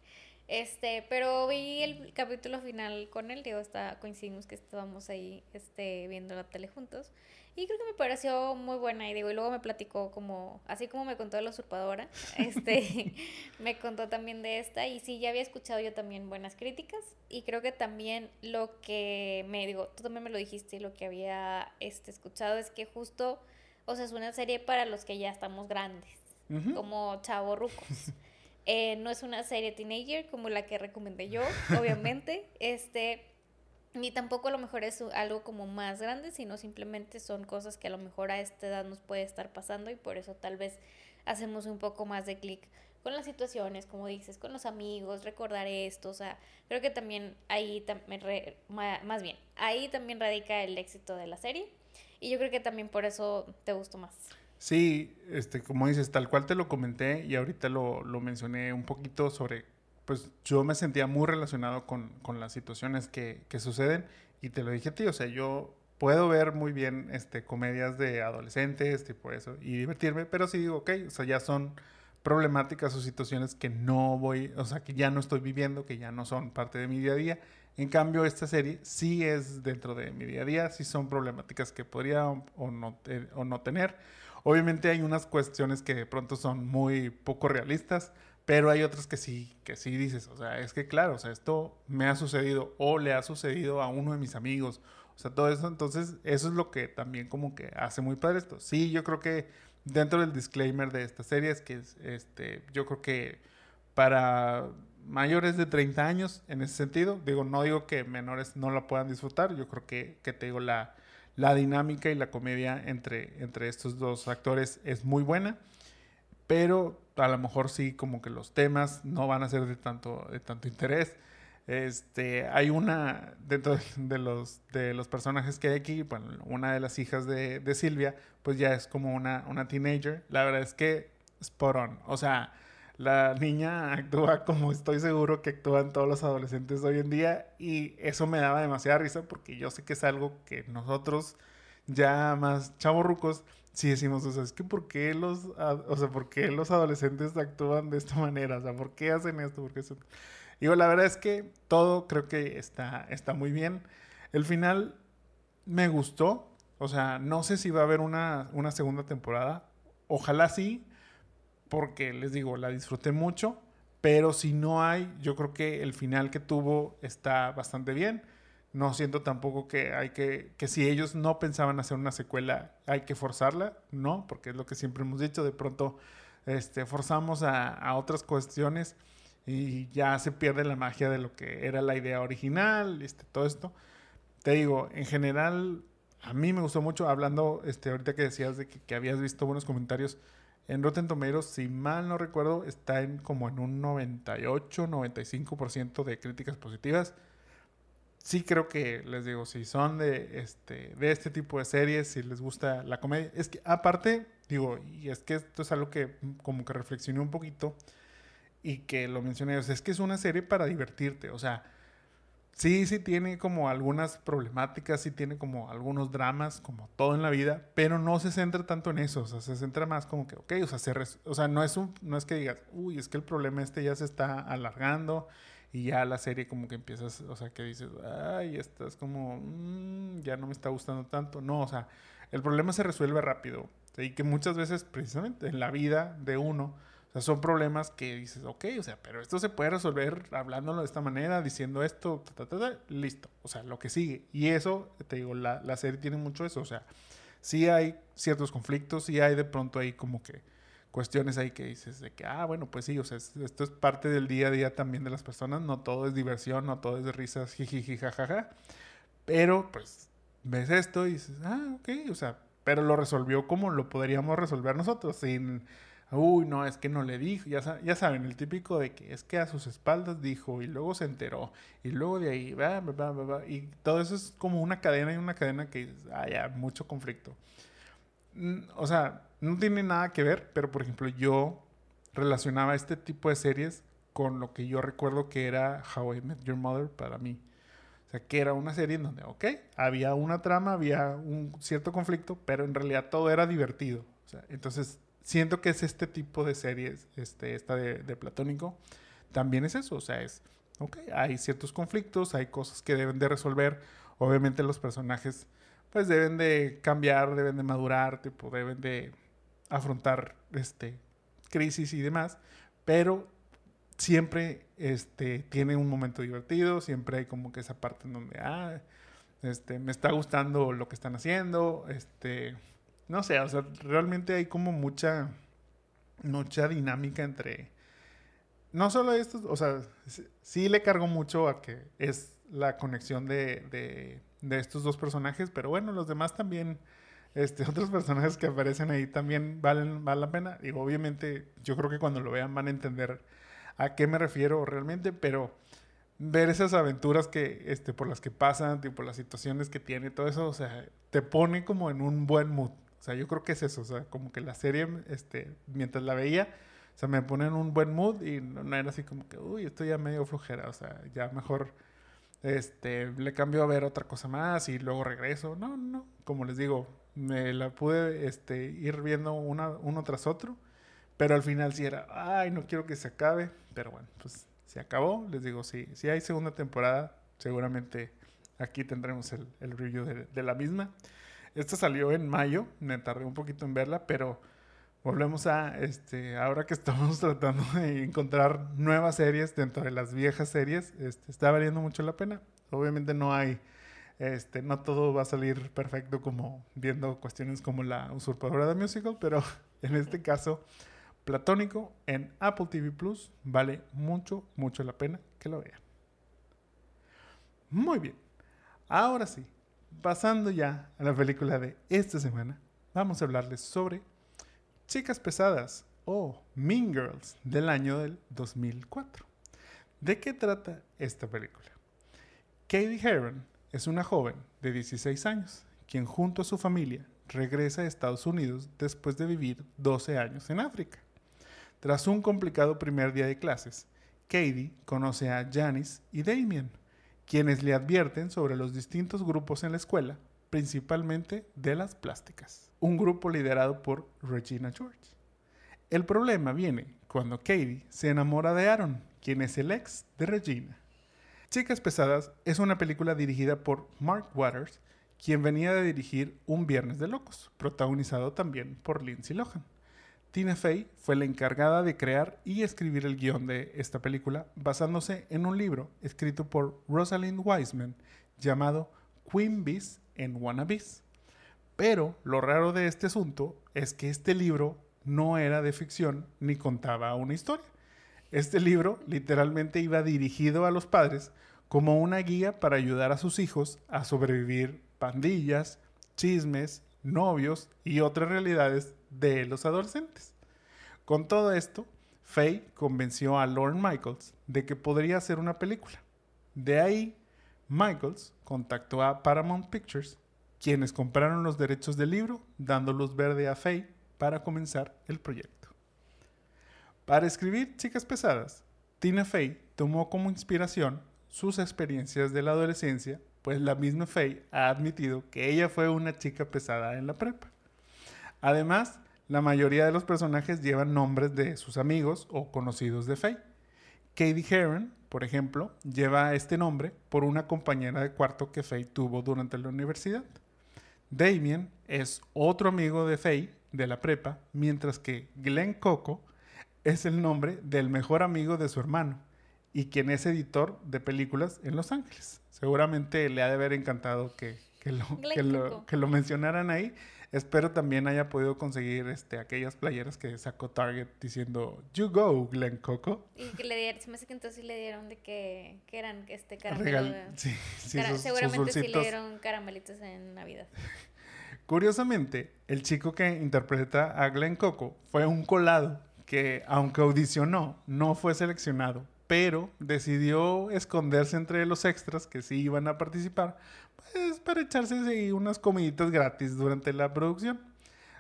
Speaker 2: Este, pero vi el capítulo final con él, digo, está, coincidimos que estábamos ahí este, viendo la tele juntos. Y creo que me pareció muy buena. Y digo, y luego me platicó como, así como me contó de la usurpadora, este, me contó también de esta. Y sí, ya había escuchado yo también buenas críticas. Y creo que también lo que me digo, tú también me lo dijiste, lo que había este, escuchado es que justo, o sea, es una serie para los que ya estamos grandes, como chavo rucos. Eh, no es una serie teenager como la que recomendé yo, obviamente. este, ni tampoco a lo mejor es algo como más grande, sino simplemente son cosas que a lo mejor a esta edad nos puede estar pasando y por eso tal vez hacemos un poco más de clic con las situaciones, como dices, con los amigos, recordar esto, o sea, creo que también ahí, también más bien, ahí también radica el éxito de la serie y yo creo que también por eso te gustó más.
Speaker 1: Sí, este, como dices, tal cual te lo comenté y ahorita lo, lo mencioné un poquito sobre, pues yo me sentía muy relacionado con, con las situaciones que, que, suceden y te lo dije a ti, o sea, yo puedo ver muy bien este, comedias de adolescentes, tipo eso, y divertirme, pero sí digo, ok, o sea, ya son problemáticas o situaciones que no voy, o sea, que ya no estoy viviendo, que ya no son parte de mi día a día. En cambio, esta serie sí es dentro de mi día a día, sí son problemáticas que podría o no, o no tener Obviamente hay unas cuestiones que de pronto son muy poco realistas, pero hay otras que sí, que sí dices, o sea, es que claro, o sea, esto me ha sucedido o le ha sucedido a uno de mis amigos, o sea, todo eso, entonces eso es lo que también como que hace muy padre esto. Sí, yo creo que dentro del disclaimer de esta serie es que este, yo creo que para mayores de 30 años en ese sentido, digo, no digo que menores no la puedan disfrutar, yo creo que, que te digo, la, la dinámica y la comedia entre, entre estos dos actores es muy buena, pero a lo mejor sí como que los temas no van a ser de tanto, de tanto interés. Este, hay una, dentro de los, de los personajes que hay aquí, una de las hijas de, de Silvia, pues ya es como una, una teenager. La verdad es que spot on. O sea, la niña actúa como estoy seguro que actúan todos los adolescentes hoy en día y eso me daba demasiada risa porque yo sé que es algo que nosotros ya más chavorrucos sí decimos, o sea, es que ¿por qué los, o sea, ¿por qué los adolescentes actúan de esta manera? O sea, ¿por qué hacen esto? ¿Por qué Digo, la verdad es que todo creo que está, está muy bien. El final me gustó, o sea, no sé si va a haber una, una segunda temporada. Ojalá sí, porque les digo, la disfruté mucho, pero si no hay, yo creo que el final que tuvo está bastante bien. No siento tampoco que hay que, que si ellos no pensaban hacer una secuela, hay que forzarla, no, porque es lo que siempre hemos dicho, de pronto este, forzamos a, a otras cuestiones y ya se pierde la magia de lo que era la idea original, este, todo esto. Te digo, en general, a mí me gustó mucho, hablando, este, ahorita que decías de que, que habías visto buenos comentarios, en Rotten Tomatoes, si mal no recuerdo, está en como en un 98, 95% de críticas positivas. Sí creo que, les digo, si son de este, de este tipo de series, si les gusta la comedia, es que aparte, digo, y es que esto es algo que como que reflexioné un poquito y que lo mencioné, es que es una serie para divertirte, o sea, Sí, sí tiene como algunas problemáticas, sí tiene como algunos dramas, como todo en la vida, pero no se centra tanto en eso, o sea, se centra más como que, ok, o sea, se o sea no, es un, no es que digas, uy, es que el problema este ya se está alargando y ya la serie como que empiezas, o sea, que dices, ay, estás como, mm, ya no me está gustando tanto, no, o sea, el problema se resuelve rápido y que muchas veces precisamente en la vida de uno, o sea, son problemas que dices, ok, o sea, pero esto se puede resolver hablándolo de esta manera, diciendo esto, listo. O sea, lo que sigue. Y eso, te digo, la, la, serie tiene mucho eso. O sea, sí hay ciertos conflictos, sí hay de pronto ahí como que cuestiones ahí que dices de que, ah, bueno, pues sí, o sea, esto es parte del día a día también de las personas. No todo es diversión, no todo es risas, jiji, jajaja. Pero, pues, ves esto y dices, ah, ok, o sea, pero lo resolvió como lo podríamos resolver nosotros, sin Uy, no, es que no le dijo. Ya, ya saben, el típico de que es que a sus espaldas dijo y luego se enteró. Y luego de ahí, va, va, va, y todo eso es como una cadena y una cadena que haya mucho conflicto. Mm, o sea, no tiene nada que ver, pero por ejemplo, yo relacionaba este tipo de series con lo que yo recuerdo que era How I Met Your Mother para mí. O sea, que era una serie en donde, ok, había una trama, había un cierto conflicto, pero en realidad todo era divertido. O sea, entonces siento que es este tipo de series, este, esta de, Platónico, también es eso, o sea, es, ok, hay ciertos conflictos, hay cosas que deben de resolver, obviamente los personajes pues deben de cambiar, deben de madurar, tipo, deben de afrontar este, crisis y demás, pero siempre este, tiene un momento divertido, siempre hay como que esa parte en donde, ah, este, me está gustando lo que están haciendo, este, no sé, o sea, realmente hay como mucha, mucha dinámica entre, no solo esto, o sea, sí, le cargo mucho a que es la conexión de, de, de, estos dos personajes, pero bueno, los demás también, este, otros personajes que aparecen ahí también valen, valen la pena. Y obviamente yo creo que cuando lo vean van a entender a qué me refiero realmente, pero ver esas aventuras que, este, por las que pasan, tipo las situaciones que tiene, todo eso, o sea, te pone como en un buen mood. O sea, yo creo que es eso, o sea, como que la serie, este, mientras la veía, o sea, me pone en un buen mood y no, era así como que, uy, estoy ya medio flojera, o sea, ya mejor, este, le cambio a ver otra cosa más y luego regreso. No, no, como les digo, me la pude, este, ir viendo una, uno tras otro, pero al final sí era, ay, no quiero que se acabe, pero bueno, pues se acabó. Les digo, sí, si hay segunda temporada, seguramente aquí tendremos el, el review de, de, la misma. Esta salió en mayo, me tardé un poquito en verla, pero volvemos a, este, ahora que estamos tratando de encontrar nuevas series dentro de las viejas series, este, está valiendo mucho la pena. Obviamente no hay, este, no todo va a salir perfecto como viendo cuestiones como la usurpadora de musical, pero en este caso Platónico en Apple TV Plus. Vale mucho, mucho la pena que lo vean. Muy bien. Ahora sí, pasando ya a la película de esta semana, vamos a hablarles sobre Chicas Pesadas o Mean Girls del año del 2004. ¿De qué trata esta película? Katie Heron es una joven de 16 años, quien junto a su familia regresa a Estados Unidos después de vivir 12 años en África. Tras un complicado primer día de clases, Katie conoce a Janice y Damien, quienes le advierten sobre los distintos grupos en la escuela, principalmente de las plásticas, un grupo liderado por Regina George. El problema viene cuando Katie se enamora de Aaron, quien es el ex de Regina. Chicas Pesadas es una película dirigida por Mark Waters, quien venía de dirigir Un Viernes de Locos, protagonizado también por Lindsay Lohan. Tina Fey fue la encargada de crear y escribir el guion de esta película basándose en un libro escrito por Rosalind Wiseman llamado Queen Bees and Wannabes. Pero lo raro de este asunto es que este libro no era de ficción ni contaba una historia. Este libro literalmente iba dirigido a los padres como una guía para ayudar a sus hijos a sobrevivir pandillas, chismes, novios y otras realidades de los adolescentes. Con todo esto, Faye convenció a Lorne Michaels de que podría hacer una película. De ahí, Michaels contactó a Paramount Pictures, quienes compraron los derechos del libro, dando luz verde a Faye para comenzar el proyecto. Para escribir Chicas Pesadas, Tina Fey tomó como inspiración sus experiencias de la adolescencia, pues la misma Faye ha admitido que ella fue una chica pesada en la prepa. Además, la mayoría de los personajes llevan nombres de sus amigos o conocidos de Faye. Katie Heron, por ejemplo, lleva este nombre por una compañera de cuarto que Faye tuvo durante la universidad. Damien es otro amigo de Faye de la prepa, mientras que Glenn Coco es el nombre del mejor amigo de su hermano y quien es editor de películas en Los Ángeles. Seguramente le ha de haber encantado que, lo, que lo mencionaran ahí Espero también haya podido conseguir este, aquellas playeras que sacó Target diciendo You go, Glen Coco.
Speaker 2: Y que le dieron, se me hace que entonces le dieron de que, que eran este caramelo. sí, sí, seguramente sí le dieron caramelitos en Navidad.
Speaker 1: Curiosamente, el chico que interpreta a Glen Coco fue un colado que, aunque audicionó, no fue seleccionado, pero decidió esconderse entre los extras que sí iban a participar es para echarse unas comiditas gratis durante la producción.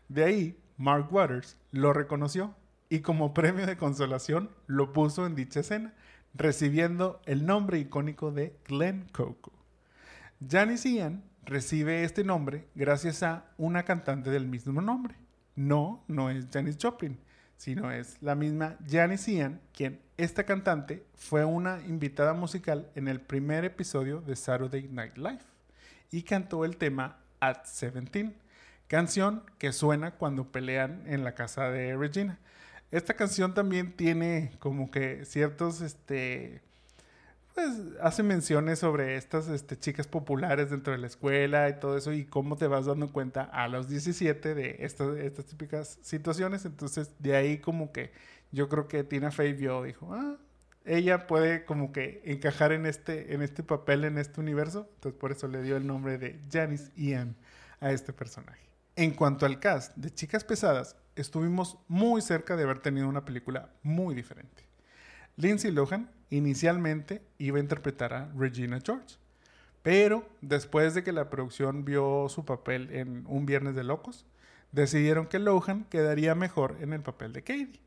Speaker 1: De ahí, Mark Waters lo reconoció y como premio de consolación lo puso en dicha escena, recibiendo el nombre icónico de Glenn Coco. Janice Ian recibe este nombre gracias a una cantante del mismo nombre. No, no es Janis Joplin, sino es la misma Janice Ian, quien esta cantante fue una invitada musical en el primer episodio de Saturday Night Live y cantó el tema At 17, canción que suena cuando pelean en la casa de Regina. Esta canción también tiene como que ciertos, este, pues hace menciones sobre estas este, chicas populares dentro de la escuela y todo eso y cómo te vas dando cuenta a los 17 de estas, típicas situaciones. Entonces de ahí como que yo creo que Tina Fey vio, dijo, ah, ella puede como que encajar en este, en este papel, en este universo. Entonces por eso le dio el nombre de Janice Ian a este personaje. En cuanto al cast de Chicas Pesadas, estuvimos muy cerca de haber tenido una película muy diferente. Lindsay Lohan inicialmente iba a interpretar a Regina George, pero después de que la producción vio su papel en Un Viernes de Locos, decidieron que Lohan quedaría mejor en el papel de Katie.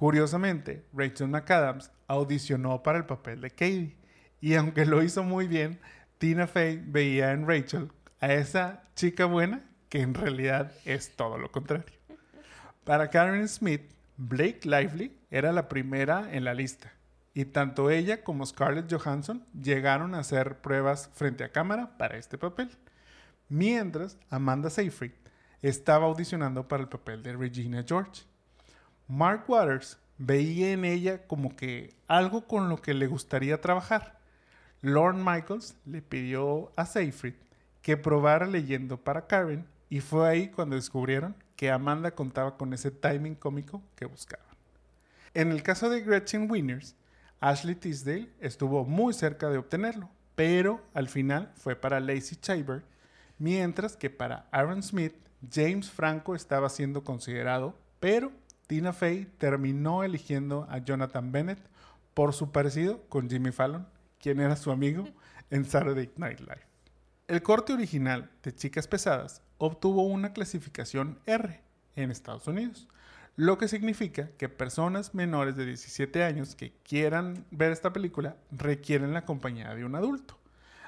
Speaker 1: Curiosamente, Rachel McAdams audicionó para el papel de Katie, y aunque lo hizo muy bien, Tina Fey veía en Rachel a esa chica buena que en realidad es todo lo contrario. Para Karen Smith, Blake Lively era la primera en la lista, y tanto ella como Scarlett Johansson llegaron a hacer pruebas frente a cámara para este papel, mientras Amanda Seyfried estaba audicionando para el papel de Regina George. Mark Waters veía en ella como que algo con lo que le gustaría trabajar. Lorne Michaels le pidió a Seyfried que probara leyendo para Karen y fue ahí cuando descubrieron que Amanda contaba con ese timing cómico que buscaban. En el caso de Gretchen Winners, Ashley Tisdale estuvo muy cerca de obtenerlo, pero al final fue para Lacey Chabert, mientras que para Aaron Smith, James Franco estaba siendo considerado, pero Tina Fey terminó eligiendo a Jonathan Bennett por su parecido con Jimmy Fallon, quien era su amigo en Saturday Night Live. El corte original de Chicas Pesadas obtuvo una clasificación R en Estados Unidos, lo que significa que personas menores de 17 años que quieran ver esta película requieren la compañía de un adulto.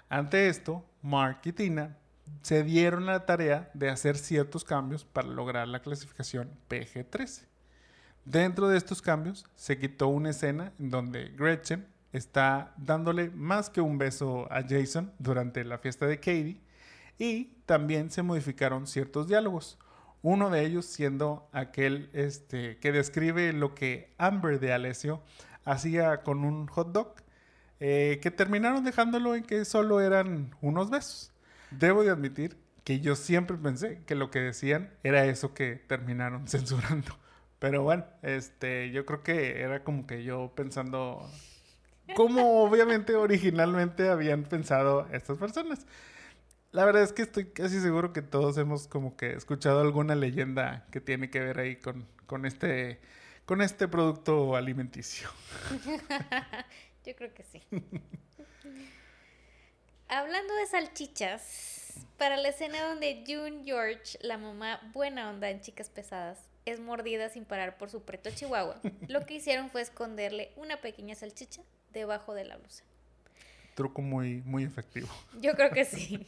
Speaker 1: Ante esto, Mark y Tina se dieron la tarea de hacer ciertos cambios para lograr la clasificación PG-13. Dentro de estos cambios se quitó una escena en donde Gretchen está dándole más que un beso a Jason durante la fiesta de Katie y también se modificaron ciertos diálogos. Uno de ellos siendo aquel este, que describe lo que Amber de Alessio hacía con un hot dog, eh, que terminaron dejándolo en que solo eran unos besos. Debo de admitir que yo siempre pensé que lo que decían era eso que terminaron censurando. Pero bueno, este, yo creo que era como que yo pensando como obviamente originalmente habían pensado estas personas. La verdad es que estoy casi seguro que todos hemos como que escuchado alguna leyenda que tiene que ver ahí con, con este con este producto alimenticio.
Speaker 2: Yo creo que sí. Hablando de salchichas, para la escena donde June George, la mamá buena onda en Chicas Pesadas, es mordida sin parar por su preto chihuahua, lo que hicieron fue esconderle una pequeña salchicha debajo de la blusa.
Speaker 1: Truco muy, muy efectivo.
Speaker 2: Yo creo que sí.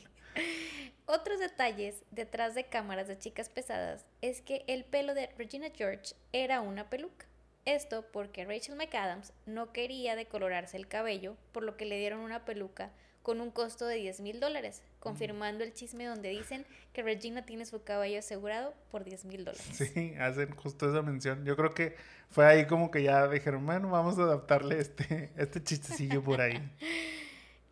Speaker 2: Otros detalles detrás de cámaras de chicas pesadas es que el pelo de Regina George era una peluca. Esto porque Rachel McAdams no quería decolorarse el cabello, por lo que le dieron una peluca con un costo de 10 mil dólares, confirmando el chisme donde dicen que Regina tiene su cabello asegurado por 10 mil dólares.
Speaker 1: Sí, hacen justo esa mención. Yo creo que fue ahí como que ya dijeron, bueno, vamos a adaptarle este, este chistecillo por ahí.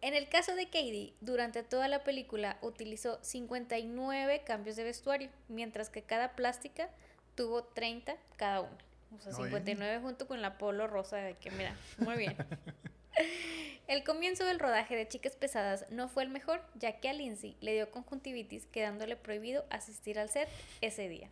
Speaker 2: En el caso de Katie, durante toda la película utilizó 59 cambios de vestuario, mientras que cada plástica tuvo 30 cada uno. O sea, 59 junto con la polo rosa, de que mira, muy bien. El comienzo del rodaje de Chicas Pesadas no fue el mejor, ya que a Lindsay le dio conjuntivitis, quedándole prohibido asistir al set ese día.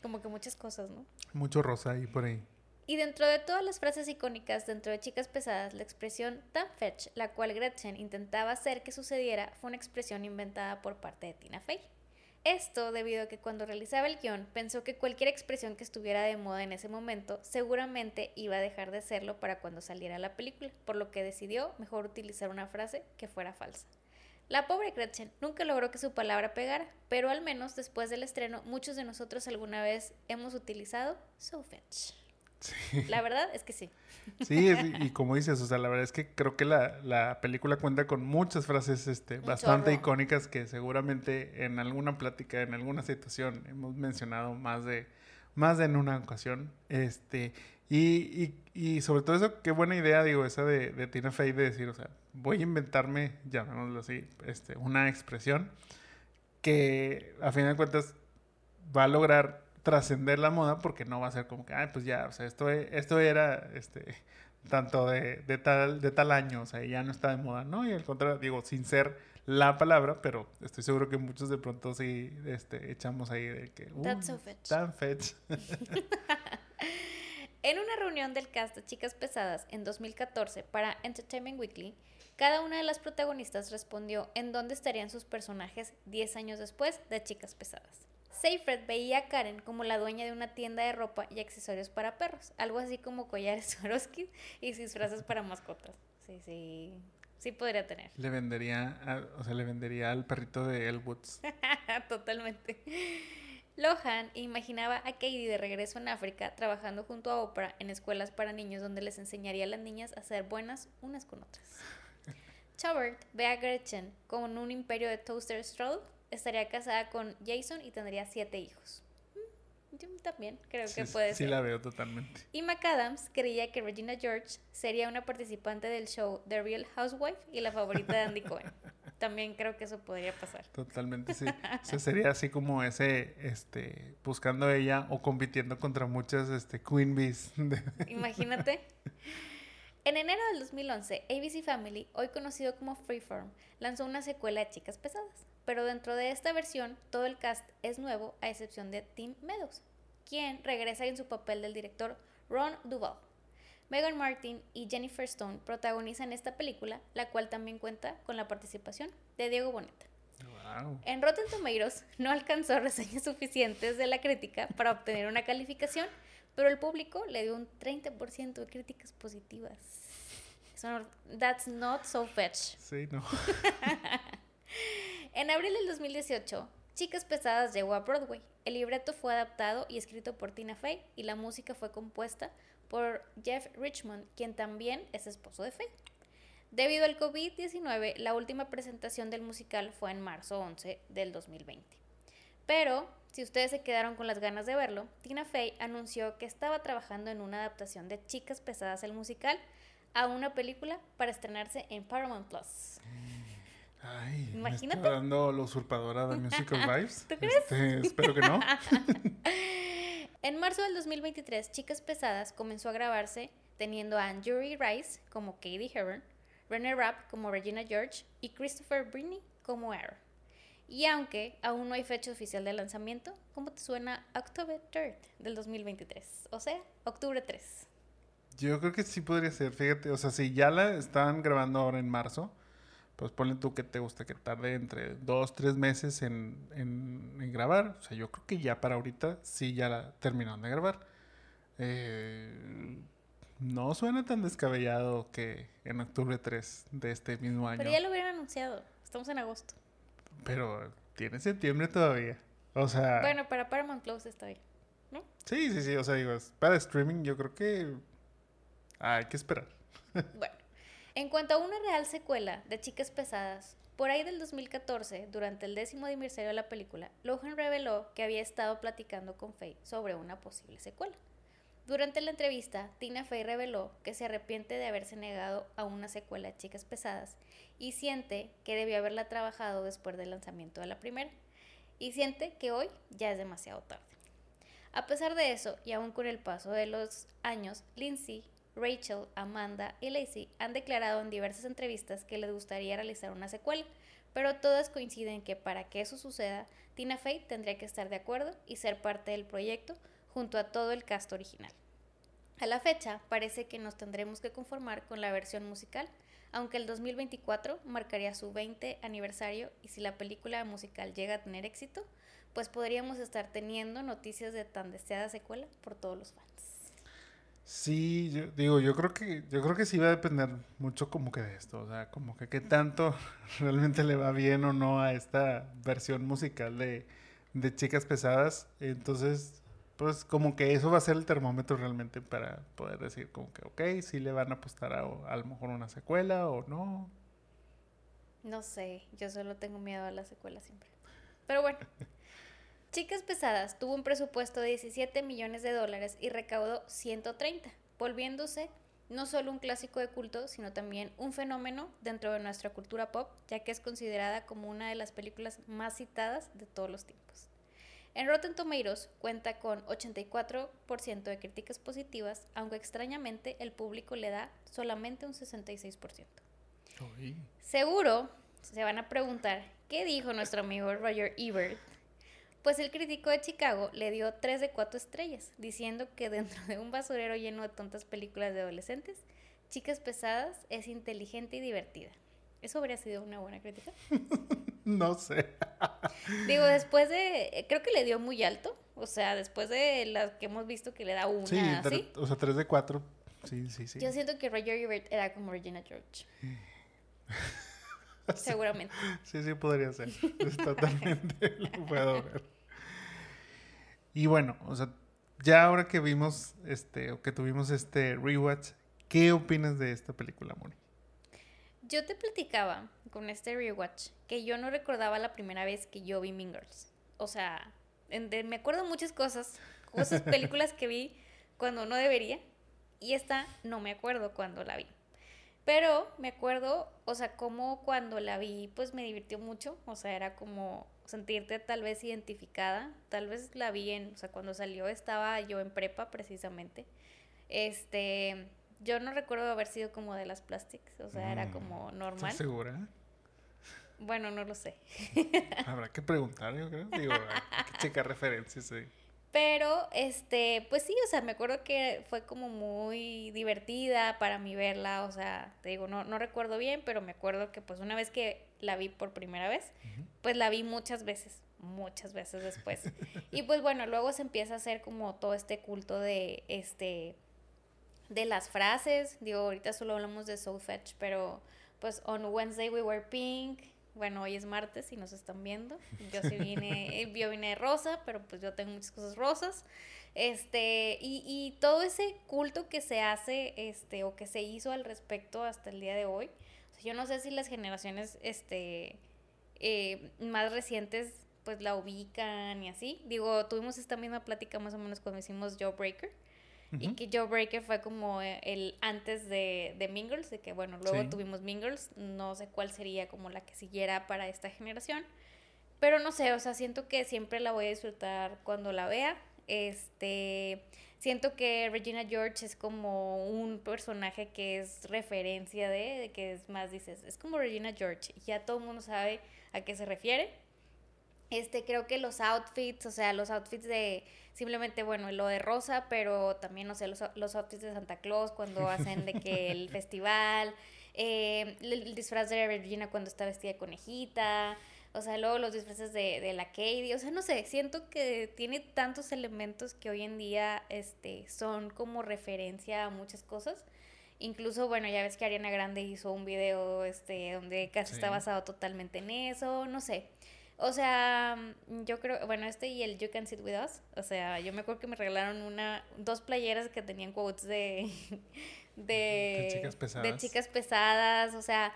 Speaker 2: Como que muchas cosas, ¿no?
Speaker 1: Mucho rosa ahí por ahí.
Speaker 2: Y dentro de todas las frases icónicas dentro de Chicas Pesadas, la expresión tan fetch, la cual Gretchen intentaba hacer que sucediera, fue una expresión inventada por parte de Tina Fey. Esto debido a que cuando realizaba el guion pensó que cualquier expresión que estuviera de moda en ese momento seguramente iba a dejar de serlo para cuando saliera la película, por lo que decidió mejor utilizar una frase que fuera falsa. La pobre Gretchen nunca logró que su palabra pegara, pero al menos después del estreno muchos de nosotros alguna vez hemos utilizado so fetch. La verdad es que sí.
Speaker 1: Sí, y como dices, o sea, la verdad es que creo que la, película cuenta con muchas frases este, bastante icónicas que seguramente en alguna plática, en alguna situación hemos mencionado más de, más de en una ocasión. Este, y, y, sobre todo eso, qué buena idea, digo, esa de, de Tina Fey de decir, o sea, voy a inventarme, llamémoslo así, este, una expresión que a fin de cuentas va a lograr trascender la moda porque no va a ser como que, ay, pues ya, o sea, esto, e- esto era, este, tanto de, de tal, de tal año, o sea, ya no está de moda, ¿no? Y al contrario, digo, sin ser la palabra, pero estoy seguro que muchos de pronto sí, este, echamos ahí de que,
Speaker 2: That's
Speaker 1: "Uy,
Speaker 2: so fetch".
Speaker 1: Tan fetch.
Speaker 2: En una reunión del cast de Chicas Pesadas en 2014 para Entertainment Weekly, cada una de las protagonistas respondió en dónde estarían sus personajes 10 años después de Chicas Pesadas. Seyfried veía a Karen como la dueña de una tienda de ropa y accesorios para perros, algo así como collares Swarovski y disfraces para mascotas. Sí, sí, sí podría tener.
Speaker 1: Le vendería, a- o sea, le vendería al perrito de Elwoods.
Speaker 2: Totalmente. Lohan imaginaba a Katie de regreso en África trabajando junto a Oprah en escuelas para niños donde les enseñaría a las niñas a ser buenas unas con otras. Chobert ve a Gretchen con un imperio de toaster straw, estaría casada con Jason y tendría siete hijos. Mm, Yo también creo que
Speaker 1: Sí,
Speaker 2: puede
Speaker 1: sí
Speaker 2: ser.
Speaker 1: la veo totalmente.
Speaker 2: Y McAdams creía que Regina George sería una participante del show The Real Housewife y la favorita de Andy Cohen. También creo que eso podría pasar.
Speaker 1: Totalmente, sí. O sea, sería así como ese, este, buscando ella o compitiendo contra muchas, este, Queen Bees. de-
Speaker 2: Imagínate. En enero del 2011, ABC Family, hoy conocido como Freeform, lanzó una secuela de Chicas Pesadas. Pero dentro de esta versión, todo el cast es nuevo, a excepción de Tim Meadows, quien regresa en su papel del director Ron Duvall. Megan Martin y Jennifer Stone protagonizan esta película, la cual también cuenta con la participación de Diego Boneta.
Speaker 1: Wow.
Speaker 2: En Rotten Tomatoes no alcanzó reseñas suficientes de la crítica para obtener una calificación, pero el público le dio un 30% de críticas positivas. That's not so fetch.
Speaker 1: Sí, no.
Speaker 2: En abril del 2018, Chicas Pesadas llegó a Broadway. El libreto fue adaptado y escrito por Tina Fey y la música fue compuesta por Jeff Richmond, quien también es esposo de Fey. Debido al COVID-19, la última presentación del musical fue en marzo 11 del 2020. Pero, si ustedes se quedaron con las ganas de verlo, Tina Fey anunció que estaba trabajando en una adaptación de Chicas Pesadas el musical a una película para estrenarse en Paramount Plus.
Speaker 1: Ay,
Speaker 2: Imagínate.
Speaker 1: me está dando la usurpadora de Musical Vibes.
Speaker 2: ¿Tú crees?
Speaker 1: Este, espero que no.
Speaker 2: En marzo del 2023, Chicas Pesadas comenzó a grabarse teniendo a Anjuri Rice como Katie Heron, René Rapp como Regina George y Christopher Britney como Aaron. Y aunque aún no hay fecha oficial de lanzamiento, ¿cómo te suena October 3rd del 2023? O sea, octubre 3.
Speaker 1: Yo creo que sí podría ser, fíjate, o sea, si ya la están grabando ahora en marzo, pues ponle tú que te gusta que tarde entre dos, tres meses en, en- en grabar. O sea, yo creo que ya para ahorita sí ya la terminaron de grabar. Eh, no suena tan descabellado que en octubre 3 de este mismo año.
Speaker 2: Pero ya lo hubieran anunciado. Estamos en agosto.
Speaker 1: Pero tiene septiembre todavía. O sea,
Speaker 2: Bueno, para Paramount Plus está bien.
Speaker 1: sí, sí, sí. O sea, digo, para streaming yo creo que hay que esperar.
Speaker 2: Bueno, en cuanto a una real secuela de Chicas Pesadas, por ahí del 2014, durante el décimo aniversario de la película, Lohan reveló que había estado platicando con Faye sobre una posible secuela. Durante la entrevista, Tina Fey reveló que se arrepiente de haberse negado a una secuela de Chicas Pesadas y siente que debió haberla trabajado después del lanzamiento de la primera. Y siente que hoy ya es demasiado tarde. A pesar de eso, y aún con el paso de los años, Lindsay, Rachel, Amanda y Lacey han declarado en diversas entrevistas que les gustaría realizar una secuela, pero todas coinciden que para que eso suceda, Tina Fey tendría que estar de acuerdo y ser parte del proyecto junto a todo el cast original. A la fecha, parece que nos tendremos que conformar con la versión musical, aunque el 2024 marcaría su 20 aniversario y si la película musical llega a tener éxito, pues podríamos estar teniendo noticias de tan deseada secuela por todos los fans.
Speaker 1: Sí, yo digo, yo creo que yo creo que sí va a depender mucho como que de esto, o sea, como que qué tanto realmente le va bien o no a esta versión musical de, de Chicas Pesadas. Entonces, pues como que eso va a ser el termómetro realmente para poder decir como que, ok, sí le van a apostar a, a lo mejor una secuela o no.
Speaker 2: No sé, yo solo tengo miedo a la secuela siempre. Pero bueno. Chicas Pesadas tuvo un presupuesto de 17 millones de dólares y recaudó 130, volviéndose no solo un clásico de culto, sino también un fenómeno dentro de nuestra cultura pop, ya que es considerada como una de las películas más citadas de todos los tiempos. En Rotten Tomatoes cuenta con 84% de críticas positivas, aunque extrañamente el público le da solamente un 66%.
Speaker 1: Uy.
Speaker 2: Seguro se van a preguntar, ¿qué dijo nuestro amigo Roger Ebert? Pues el crítico de Chicago le dio 3 de 4 estrellas, diciendo que dentro de un basurero lleno de tontas películas de adolescentes, Chicas Pesadas es inteligente y divertida. ¿Eso habría sido una buena crítica?
Speaker 1: No sé.
Speaker 2: Digo, después de. Creo que le dio muy alto. O sea, después de las que hemos visto que le da una,
Speaker 1: Sí,
Speaker 2: ¿sí?
Speaker 1: o sea, 3 de 4. Sí, sí, sí.
Speaker 2: Yo siento que Roger Ebert era como Regina George. Seguramente.
Speaker 1: Sí, sí, podría ser. Es Totalmente lo puedo ver. Y bueno, o sea, ya ahora que vimos este, o que tuvimos este rewatch, ¿qué opinas de esta película, Moni?
Speaker 2: Yo te platicaba con este rewatch que yo no recordaba la primera vez que yo vi Mean Girls. O sea, de- me acuerdo muchas cosas, cosas, películas que vi cuando no debería. Y esta no me acuerdo cuando la vi. Pero me acuerdo, o sea, como cuando la vi, pues me divirtió mucho. O sea, era como sentirte tal vez identificada. Tal vez la vi en, o sea, cuando salió estaba yo en prepa precisamente. Este, yo no recuerdo haber sido como de las plastics, o sea, era
Speaker 1: Mm,
Speaker 2: como
Speaker 1: ¿Estás
Speaker 2: normal.
Speaker 1: segura?
Speaker 2: Bueno, no lo sé.
Speaker 1: Habrá que preguntar, yo creo. Digo, hay que checar referencias. sí.
Speaker 2: Pero, este, pues sí, o sea, me acuerdo que fue como muy divertida para mí verla, o sea, te digo, no, no recuerdo bien, pero me acuerdo que pues una vez que la vi por primera vez, pues la vi muchas veces, muchas veces después. y pues bueno, luego se empieza a hacer como todo este culto de, este, de las frases, digo, ahorita solo hablamos de Soul Fetch, pero pues on Wednesday we were pink, bueno, hoy es martes y nos están viendo. Yo sí vine, eh, yo vine de rosa, pero pues yo tengo muchas cosas rosas. Este, y, y todo ese culto que se hace, este, o que se hizo al respecto hasta el día de hoy. O sea, yo no sé si las generaciones, este, eh, más recientes, pues la ubican y así. Digo, tuvimos esta misma plática más o menos cuando hicimos Jawbreaker. Y
Speaker 1: Ujú.
Speaker 2: que Jawbreaker fue como eh, el antes de, de Girls, de que bueno, luego
Speaker 1: Sí.
Speaker 2: tuvimos Girls, no sé cuál sería como la que siguiera para esta generación, pero no sé, o sea, siento que siempre la voy a disfrutar cuando la vea, este, siento que Regina George es como un personaje que es referencia de, de que es más, dices, es como Regina George, y ya todo el mundo sabe a qué se refiere, este, creo que los outfits, o sea, los outfits de simplemente, bueno, lo de rosa, pero también, no sé, los, los outfits de Santa Claus cuando hacen de que el festival, eh, el, el disfraz de Regina cuando está vestida de conejita, o sea, luego los disfraces de, de la Katie, o sea, no sé, siento que tiene tantos elementos que hoy en día este, son como referencia a muchas cosas. Incluso, bueno, ya ves que Ariana Grande hizo un video este, donde casi está basado totalmente en eso, no sé. O sea, yo creo, bueno, este y el You Can Sit With Us, o sea, yo me acuerdo que me regalaron una, dos playeras que tenían quotes de, de,
Speaker 1: De chicas
Speaker 2: de
Speaker 1: pesadas.
Speaker 2: chicas pesadas, o sea,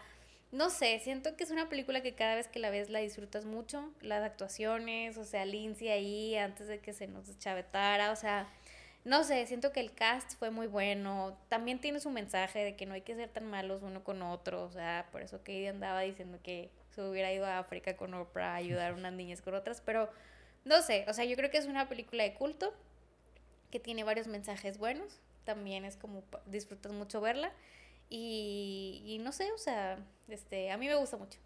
Speaker 2: no sé, siento que es una película que cada vez que la ves la disfrutas mucho, las actuaciones, o sea, Lindsay ahí antes de que se nos chavetara, o sea, no sé, siento que el cast fue muy bueno, también tiene su mensaje de que no hay que ser tan malos uno con otro, o sea, por eso Katie andaba diciendo que se hubiera ido a África con Oprah a ayudar a unas niñas con otras, pero no sé, o sea, yo creo que es una película de culto que tiene varios mensajes buenos, también es como disfrutas mucho verla y, y no sé, o sea, este, a mí me gusta mucho.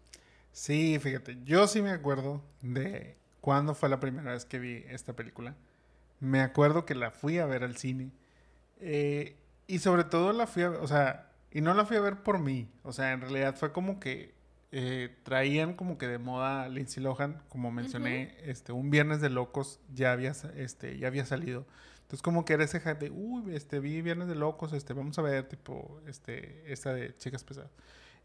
Speaker 1: Sí, fíjate, yo sí me acuerdo de cuándo fue la primera vez que vi esta película. Me acuerdo que la fui a ver al cine. eh, y sobre todo la fui a ver, o sea, y no la fui a ver por mí. O sea, en realidad fue como que eh, traían como que de moda Lindsay Lohan, como mencioné, este, un Viernes de Locos ya había, este, ya había salido. Entonces como que era ese hype de, uy, este, vi Viernes de Locos, este, vamos a ver, tipo, este, esta de Chicas Pesadas.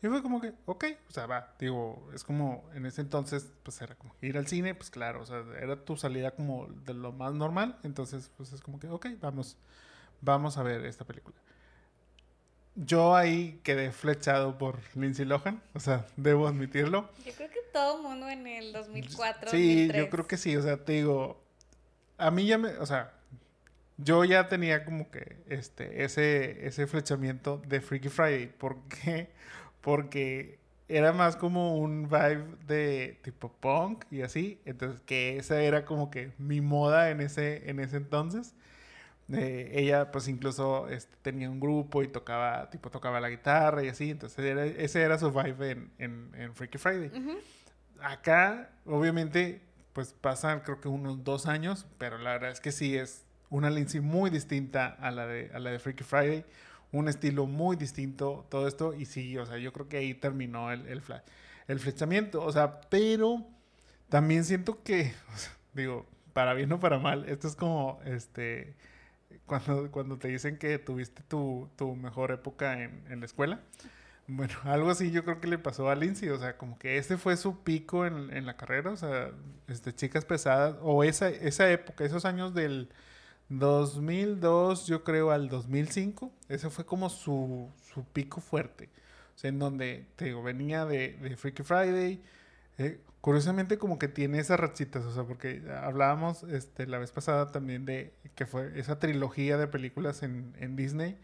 Speaker 1: Y fue como que, ok, o sea, va, digo, es como en ese entonces, pues era como ir al cine, pues claro, o sea, era tu salida como de lo más normal, entonces, pues es como que, ok, vamos, vamos a ver esta película. Yo ahí quedé flechado por Lindsay Lohan, o sea, debo admitirlo.
Speaker 2: Yo creo que todo mundo en el 2004,
Speaker 1: Sí,
Speaker 2: 2003.
Speaker 1: yo creo que sí, o sea, te digo, a mí ya me, o sea, yo ya tenía como que este, ese, ese flechamiento de Freaky Friday. ¿Por qué? Porque era más como un vibe de tipo punk y así. Entonces, que esa era como que mi moda en ese, en ese entonces. Eh, ella pues incluso este, tenía un grupo y tocaba, tipo tocaba la guitarra y así. Entonces, era, ese era su vibe en, en, en Freaky Friday. Acá, obviamente, pues pasan creo que unos dos años, pero la verdad es que sí es una Lindsay muy distinta a la de, a la de Freaky Friday un estilo muy distinto, todo esto, y sí, o sea, yo creo que ahí terminó el, el, el flechamiento, o sea, pero también siento que, digo, para bien o para mal, esto es como, este, cuando, cuando te dicen que tuviste tu, tu mejor época en, en, la escuela. Bueno, algo así yo creo que le pasó a Lindsay, o sea, como que ese fue su pico en, en la carrera, o sea, este, chicas pesadas, o esa, esa época, esos años del 2002, yo creo, al 2005. Ese fue como su, su pico fuerte. O sea, en donde, te digo, venía de, de Freaky Friday. Eh, curiosamente, como que tiene esas rachitas. O sea, porque hablábamos este, la vez pasada también de que fue esa trilogía de películas en, en Disney.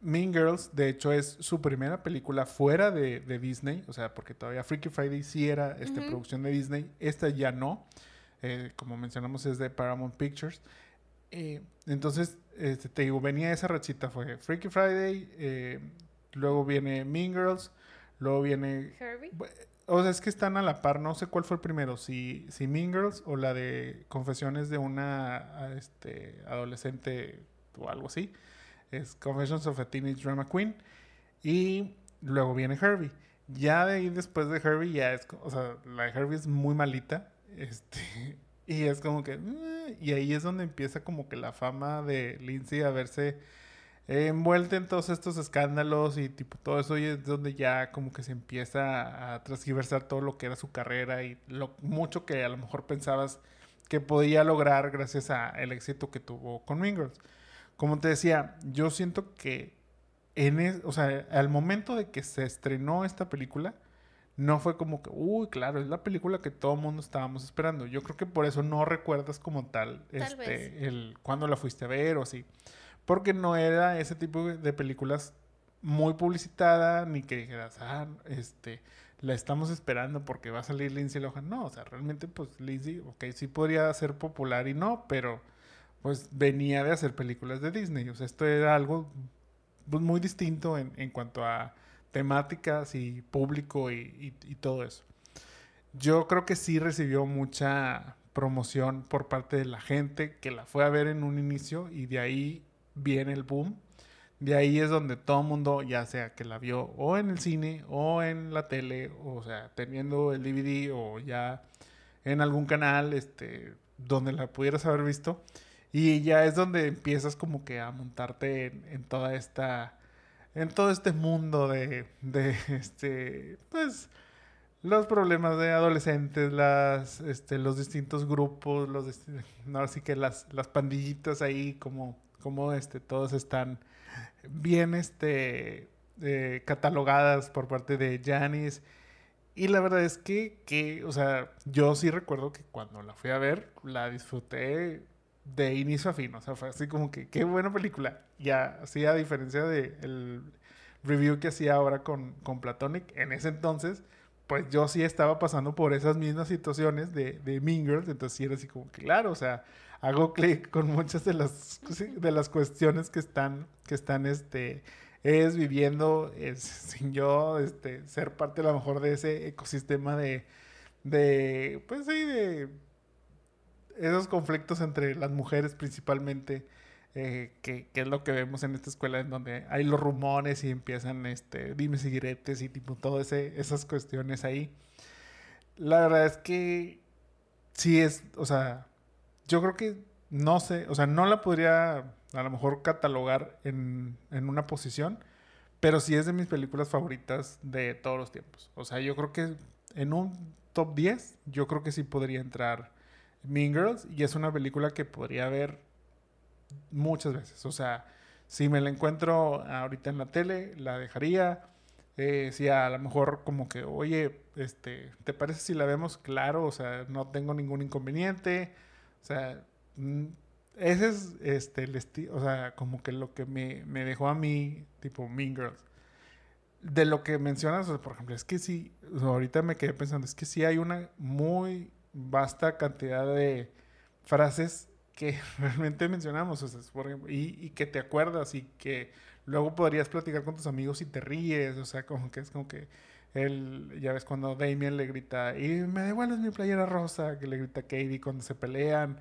Speaker 1: Mean Girls, de hecho, es su primera película fuera de, de Disney. O sea, porque todavía Freaky Friday sí era este, producción de Disney. Esta ya no. Eh, como mencionamos, es de Paramount Pictures. Eh, entonces, este, te digo, venía esa rachita, fue Freaky Friday, eh, luego viene Mean Girls, luego viene...
Speaker 2: Herbie.
Speaker 1: O sea, es que están a la par, no sé cuál fue el primero, si, si Mean Girls o la de Confesiones de una este, adolescente o algo así. Es Confessions of a Teenage Drama Queen. Y luego viene Herbie. Ya de ahí después de Herbie ya es, o sea, la de Herbie es muy malita. Este, y es como que... Eh", y ahí es donde empieza como que la fama de Lindsay a verse envuelta en todos estos escándalos y tipo todo eso y es donde ya como que se empieza a transgiversar todo lo que era su carrera y lo mucho que a lo mejor pensabas que podía lograr gracias al éxito que tuvo con Wingers. Como te decía, yo siento que en o sea, al momento de que se estrenó esta película, no fue como que, uy, claro, es la película que todo el mundo estábamos esperando. Yo creo que por eso no recuerdas como tal, este, el cuando la fuiste a ver o así. Porque no era ese tipo de películas muy publicitada, ni que dijeras, ah, este, la estamos esperando porque va a salir Lindsay Lohan. No, o sea, realmente, pues Lindsay, ok, sí podría ser popular y no, pero pues venía de hacer películas de Disney. O sea, esto era algo pues, muy distinto en, en cuanto a temáticas y público y, todo eso. Yo creo que sí recibió mucha promoción por parte de la gente que la fue a ver en un inicio y de ahí viene el boom. De ahí es donde todo mundo, ya sea que la vio o en el cine o en la tele, o sea, teniendo el DVD o ya en algún canal, este, donde la pudieras haber visto. Y ya es donde empiezas como que a montarte en toda esta en todo este mundo de, de este, pues, los problemas de adolescentes, las, este, los distintos grupos, los, no, así que las, las pandillitas ahí, como, como, este, todos están bien, este, eh, catalogadas por parte de Janis. Y la verdad es que, que, o sea, yo sí recuerdo que cuando la fui a ver, la disfruté de inicio a fin. O sea, fue así como que, qué buena película. Ya, así a diferencia de el review que hacía ahora con, con Platonic, en ese entonces, pues yo sí estaba pasando por esas mismas situaciones de, de Mean Girls. Entonces sí era así como, claro, o sea, hago clic con muchas de las, de las cuestiones que están, que están, este, es viviendo sin yo este, ser parte a lo mejor de ese ecosistema de, de, pues sí, de esos conflictos entre las mujeres principalmente, eh, que, es lo que vemos en esta escuela, en donde hay los rumores y empiezan, este, dime y y tipo, todas esas cuestiones ahí. La verdad es que sí es, o sea, yo creo que no sé, o sea, no la podría a lo mejor catalogar en, en una posición, pero sí es de mis películas favoritas de todos los tiempos. O sea, yo creo que en un top 10, yo creo que sí podría entrar Mean Girls y es una película que podría ver muchas veces. O sea, si me la encuentro ahorita en la tele, la dejaría. Eh, si a lo mejor como que, oye, este, ¿te parece si la vemos? Claro, o sea, no tengo ningún inconveniente. O sea, mm, ese es este, el estilo, o sea, como que lo que me, me dejó a mí, tipo Mean Girls. de lo que mencionas, por ejemplo, es que sí, ahorita me quedé pensando, es que sí hay una muy vasta cantidad de frases que realmente mencionamos, o sea, por ejemplo, y, y, que te acuerdas y que luego podrías platicar con tus amigos y te ríes, o sea, como que es como que él, ya ves cuando Damien le grita, y me devuelves mi playera rosa, que le grita Katie cuando se pelean,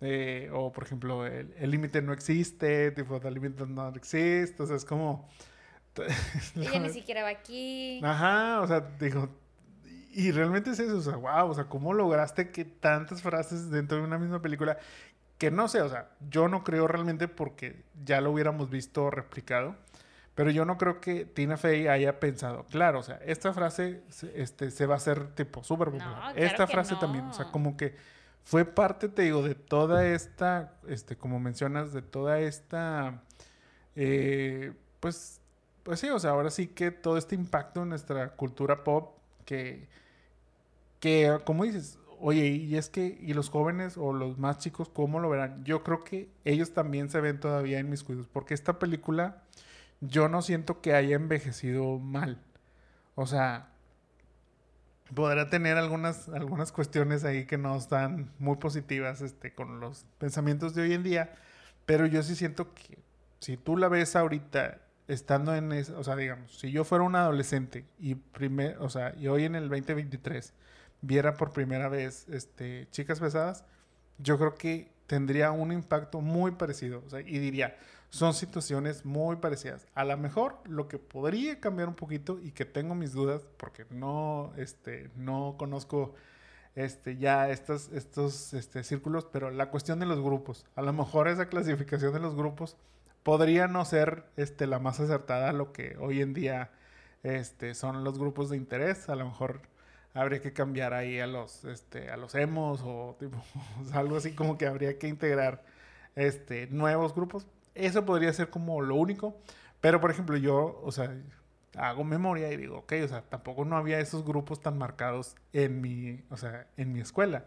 Speaker 1: eh, o por ejemplo, el límite no existe, tipo, el límite no existe, o sea, es como...
Speaker 2: Ella ni siquiera va aquí.
Speaker 1: Ajá, o sea, digo, y realmente es eso, o sea, wow, o sea, ¿cómo lograste que tantas frases dentro de una misma película, que no sé, o sea, yo no creo realmente porque ya lo hubiéramos visto replicado, pero yo no creo que Tina Fey haya pensado, claro, o sea, esta frase este, se va a hacer tipo súper popular. esta frase también, o sea, como que fue parte, te digo, de toda esta, este, como mencionas, de toda esta, eh, pues, pues sí, o sea, ahora sí que todo este impacto en nuestra cultura pop que, que como dices, oye, y es que, y los jóvenes o los más chicos, ¿cómo lo verán? Yo creo que ellos también se ven todavía en mis cuidados, porque esta película yo no siento que haya envejecido mal. O sea, podrá tener algunas, algunas cuestiones ahí que no están muy positivas este, con los pensamientos de hoy en día, pero yo sí siento que si tú la ves ahorita estando en esa, o sea, digamos, si yo fuera un adolescente y primer, o sea, y hoy en el 2023 viera por primera vez este chicas pesadas, yo creo que tendría un impacto muy parecido, o sea, y diría, son situaciones muy parecidas. A lo mejor lo que podría cambiar un poquito y que tengo mis dudas porque no este no conozco este ya estos estos este círculos, pero la cuestión de los grupos, a lo mejor esa clasificación de los grupos podría no ser este, la más acertada a lo que hoy en día este, son los grupos de interés. A lo mejor habría que cambiar ahí a los, este, a los emos o, algo así como que habría que integrar este, nuevos grupos. Eso podría ser como lo único. Pero, por ejemplo, yo, o sea, hago memoria y digo, ok, o sea, tampoco no había esos grupos tan marcados en mi, o sea, en mi escuela.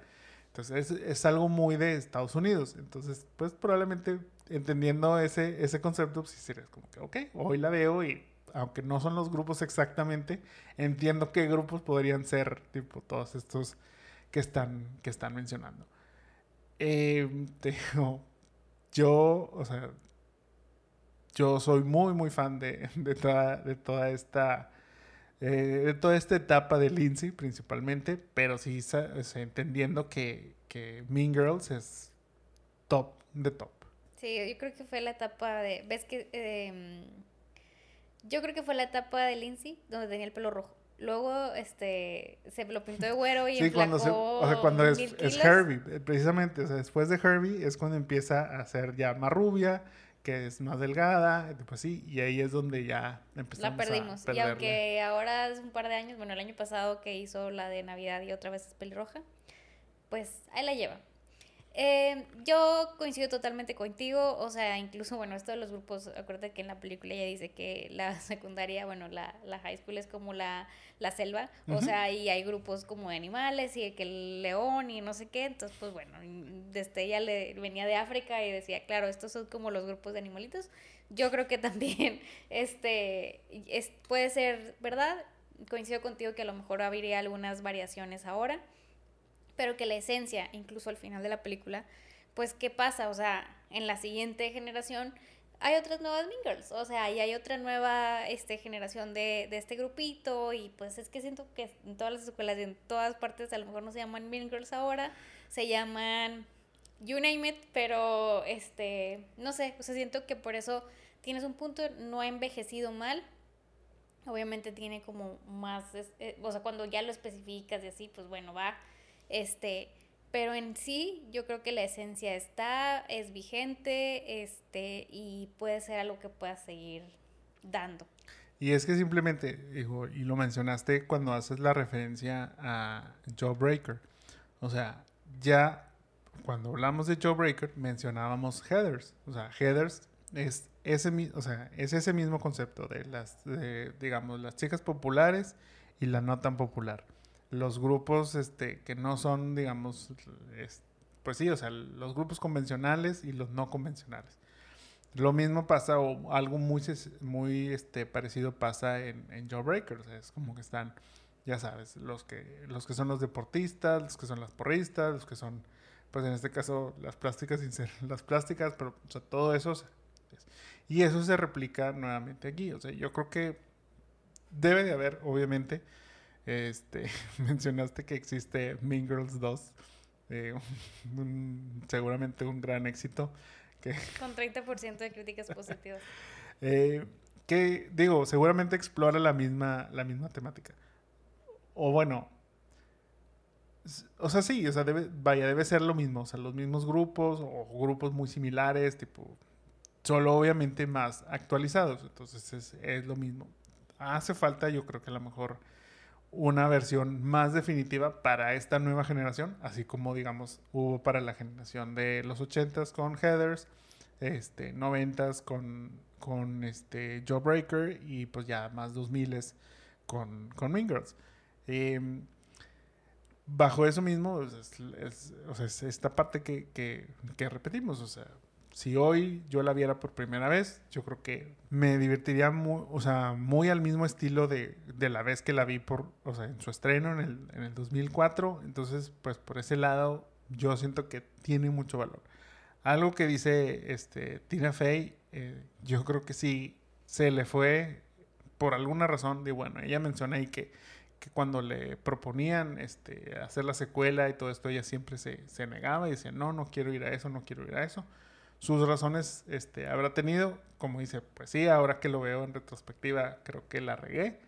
Speaker 1: Entonces, es, es algo muy de Estados Unidos. Entonces, pues probablemente entendiendo ese, ese concepto, pues sí sería como que, ok, hoy la veo y aunque no son los grupos exactamente, entiendo qué grupos podrían ser, tipo, todos estos que están, que están mencionando. Eh, yo, o sea, yo soy muy, muy fan de, de, toda, de toda esta... Eh, de toda esta etapa de Lindsay principalmente, pero sí entendiendo que, que Mean Girls es top de top.
Speaker 2: Sí, yo creo que fue la etapa de. ¿Ves que.? Em, yo creo que fue la etapa de Lindsay donde tenía el pelo rojo. Luego, este, se lo pintó de güero y
Speaker 1: sí, cuando o sea, cuando es, es, Herbie, eh, precisamente, o sea, después de Herbie es cuando empieza a ser ya más rubia, que es más delgada, pues sí, y ahí es donde ya empezamos
Speaker 2: La perdimos, y aunque ahora es un par de años, bueno, el año pasado que hizo la de Navidad y otra vez es pelirroja, pues ahí la lleva. Eh, yo coincido totalmente contigo, o sea, incluso, bueno, esto de los grupos, acuérdate que en la película ella dice que la secundaria, bueno, la, la high school es como la, la selva, o sea, ahí hay grupos como de animales y que el león y no sé qué, entonces, pues bueno, desde ella le, venía de África y decía, claro, estos son como los grupos de animalitos, yo creo que también, este, es, puede ser, ¿verdad? Coincido contigo que a lo mejor habría algunas variaciones ahora pero que la esencia, incluso al final de la película, pues ¿qué pasa? O sea, en la siguiente generación hay otras nuevas Mean Girls, o sea, y hay otra nueva este, generación de, de, este grupito y pues es que siento que en todas las escuelas y en todas partes a lo mejor no se llaman Mean Girls ahora, se llaman You Name It, pero este, no sé, o sea, siento que por eso tienes un punto, no ha envejecido mal, obviamente tiene como más, eh, o sea, cuando ya lo especificas y así, pues bueno, va este, pero en sí yo creo que la esencia está, es vigente, este, y puede ser algo que pueda seguir dando.
Speaker 1: Y es que simplemente, digo, y lo mencionaste cuando haces la referencia a Joe Breaker. O sea, ya cuando hablamos de Joe Breaker mencionábamos headers. O sea, headers es ese, o sea, es ese mismo concepto de las, digamos, las chicas populares y la no tan popular los grupos este, que no son, digamos, pues sí, o sea, los grupos convencionales y los no convencionales. Lo mismo pasa, o algo muy, muy este, parecido pasa en, en Jawbreaker. O sea, es como que están, ya sabes, los que, los que son los deportistas, los que son las porristas, los que son, pues en este caso, las plásticas sin ser las plásticas, pero o sea, todo eso. y eso se replica nuevamente aquí. O sea, yo creo que debe de haber, obviamente, este, mencionaste que existe Mean Girls 2. Eh, seguramente un gran éxito.
Speaker 2: Con 30% de críticas positivas.
Speaker 1: Eh, que digo, seguramente explora la misma, la misma temática. O bueno, o sea, sí, o sea, debe, vaya, debe ser lo mismo, o sea, los mismos grupos o grupos muy similares, tipo, solo obviamente más actualizados, entonces es, es lo mismo. Hace falta, yo creo que a lo mejor una versión más definitiva para esta nueva generación, así como digamos hubo para la generación de los 80s con Heathers, este 90s con con este Jawbreaker y pues ya más 2000s con con Mean. Em, bajo eso mismo es, o sea, es esta parte que, que, que repetimos, o sea, si hoy yo la viera por primera vez, yo creo que me divertiría muy, o sea, muy al mismo estilo de, de la vez que la vi por, o sea, en su estreno en el, en el 2004. Entonces, pues por ese lado, yo siento que tiene mucho valor. Algo que dice este, Tina Fey, eh, yo creo que sí se le fue por alguna razón. De bueno, ella menciona ahí que, que cuando le proponían este, hacer la secuela y todo esto, ella siempre se, se negaba y decía, no, no quiero ir a eso, no quiero ir a eso sus razones este, habrá tenido. Como dice, pues sí, ahora que lo veo en retrospectiva, creo que la regué.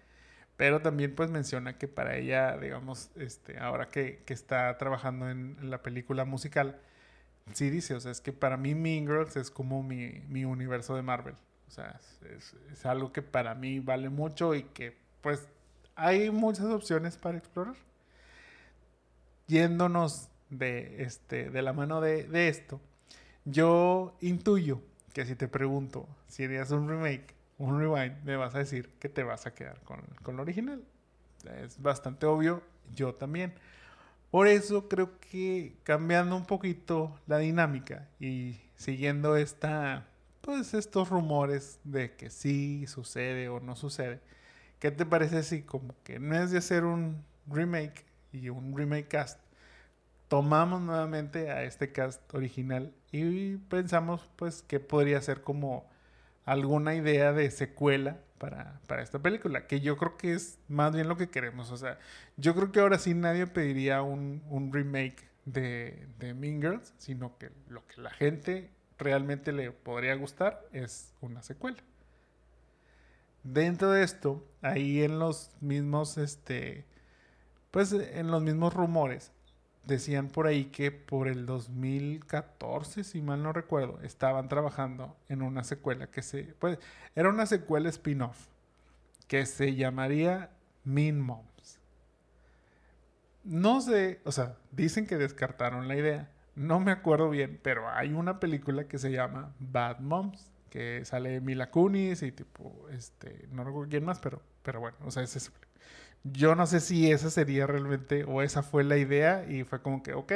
Speaker 1: Pero también pues menciona que para ella, digamos, este, ahora que, que está trabajando en, la película musical, sí dice, o sea, es que para mí Mean Girls es como mi, mi universo de Marvel. O sea, es, es, algo que para mí vale mucho y que pues hay muchas opciones para explorar. Yéndonos de, este, de la mano de, de esto, yo intuyo que si te pregunto si harías un remake, un rewind, me vas a decir que te vas a quedar con, con lo original. Es bastante obvio, yo también. Por eso creo que cambiando un poquito la dinámica y siguiendo esta, pues estos rumores de que sí sucede o no sucede, ¿qué te parece si como que no es de hacer un remake y un remake cast, tomamos nuevamente a este cast original y pensamos pues que podría ser como alguna idea de secuela para, para, esta película, que yo creo que es más bien lo que queremos. O sea, yo creo que ahora sí nadie pediría un, un remake de, de, Mean Girls, sino que lo que la gente realmente le podría gustar es una secuela. Dentro de esto, ahí en los mismos, este, pues en los mismos rumores, decían por ahí que por el 2014, si mal no recuerdo, estaban trabajando en una secuela que se... Pues, era una secuela spin-off que se llamaría Mean Moms. No sé, o sea, dicen que descartaron la idea. No me acuerdo bien, pero hay una película que se llama Bad Moms, que sale Mila Kunis y tipo, este, no recuerdo quién más, pero, pero bueno, o sea, es esa yo no sé si esa sería realmente, o esa fue la idea, y fue como que, ok,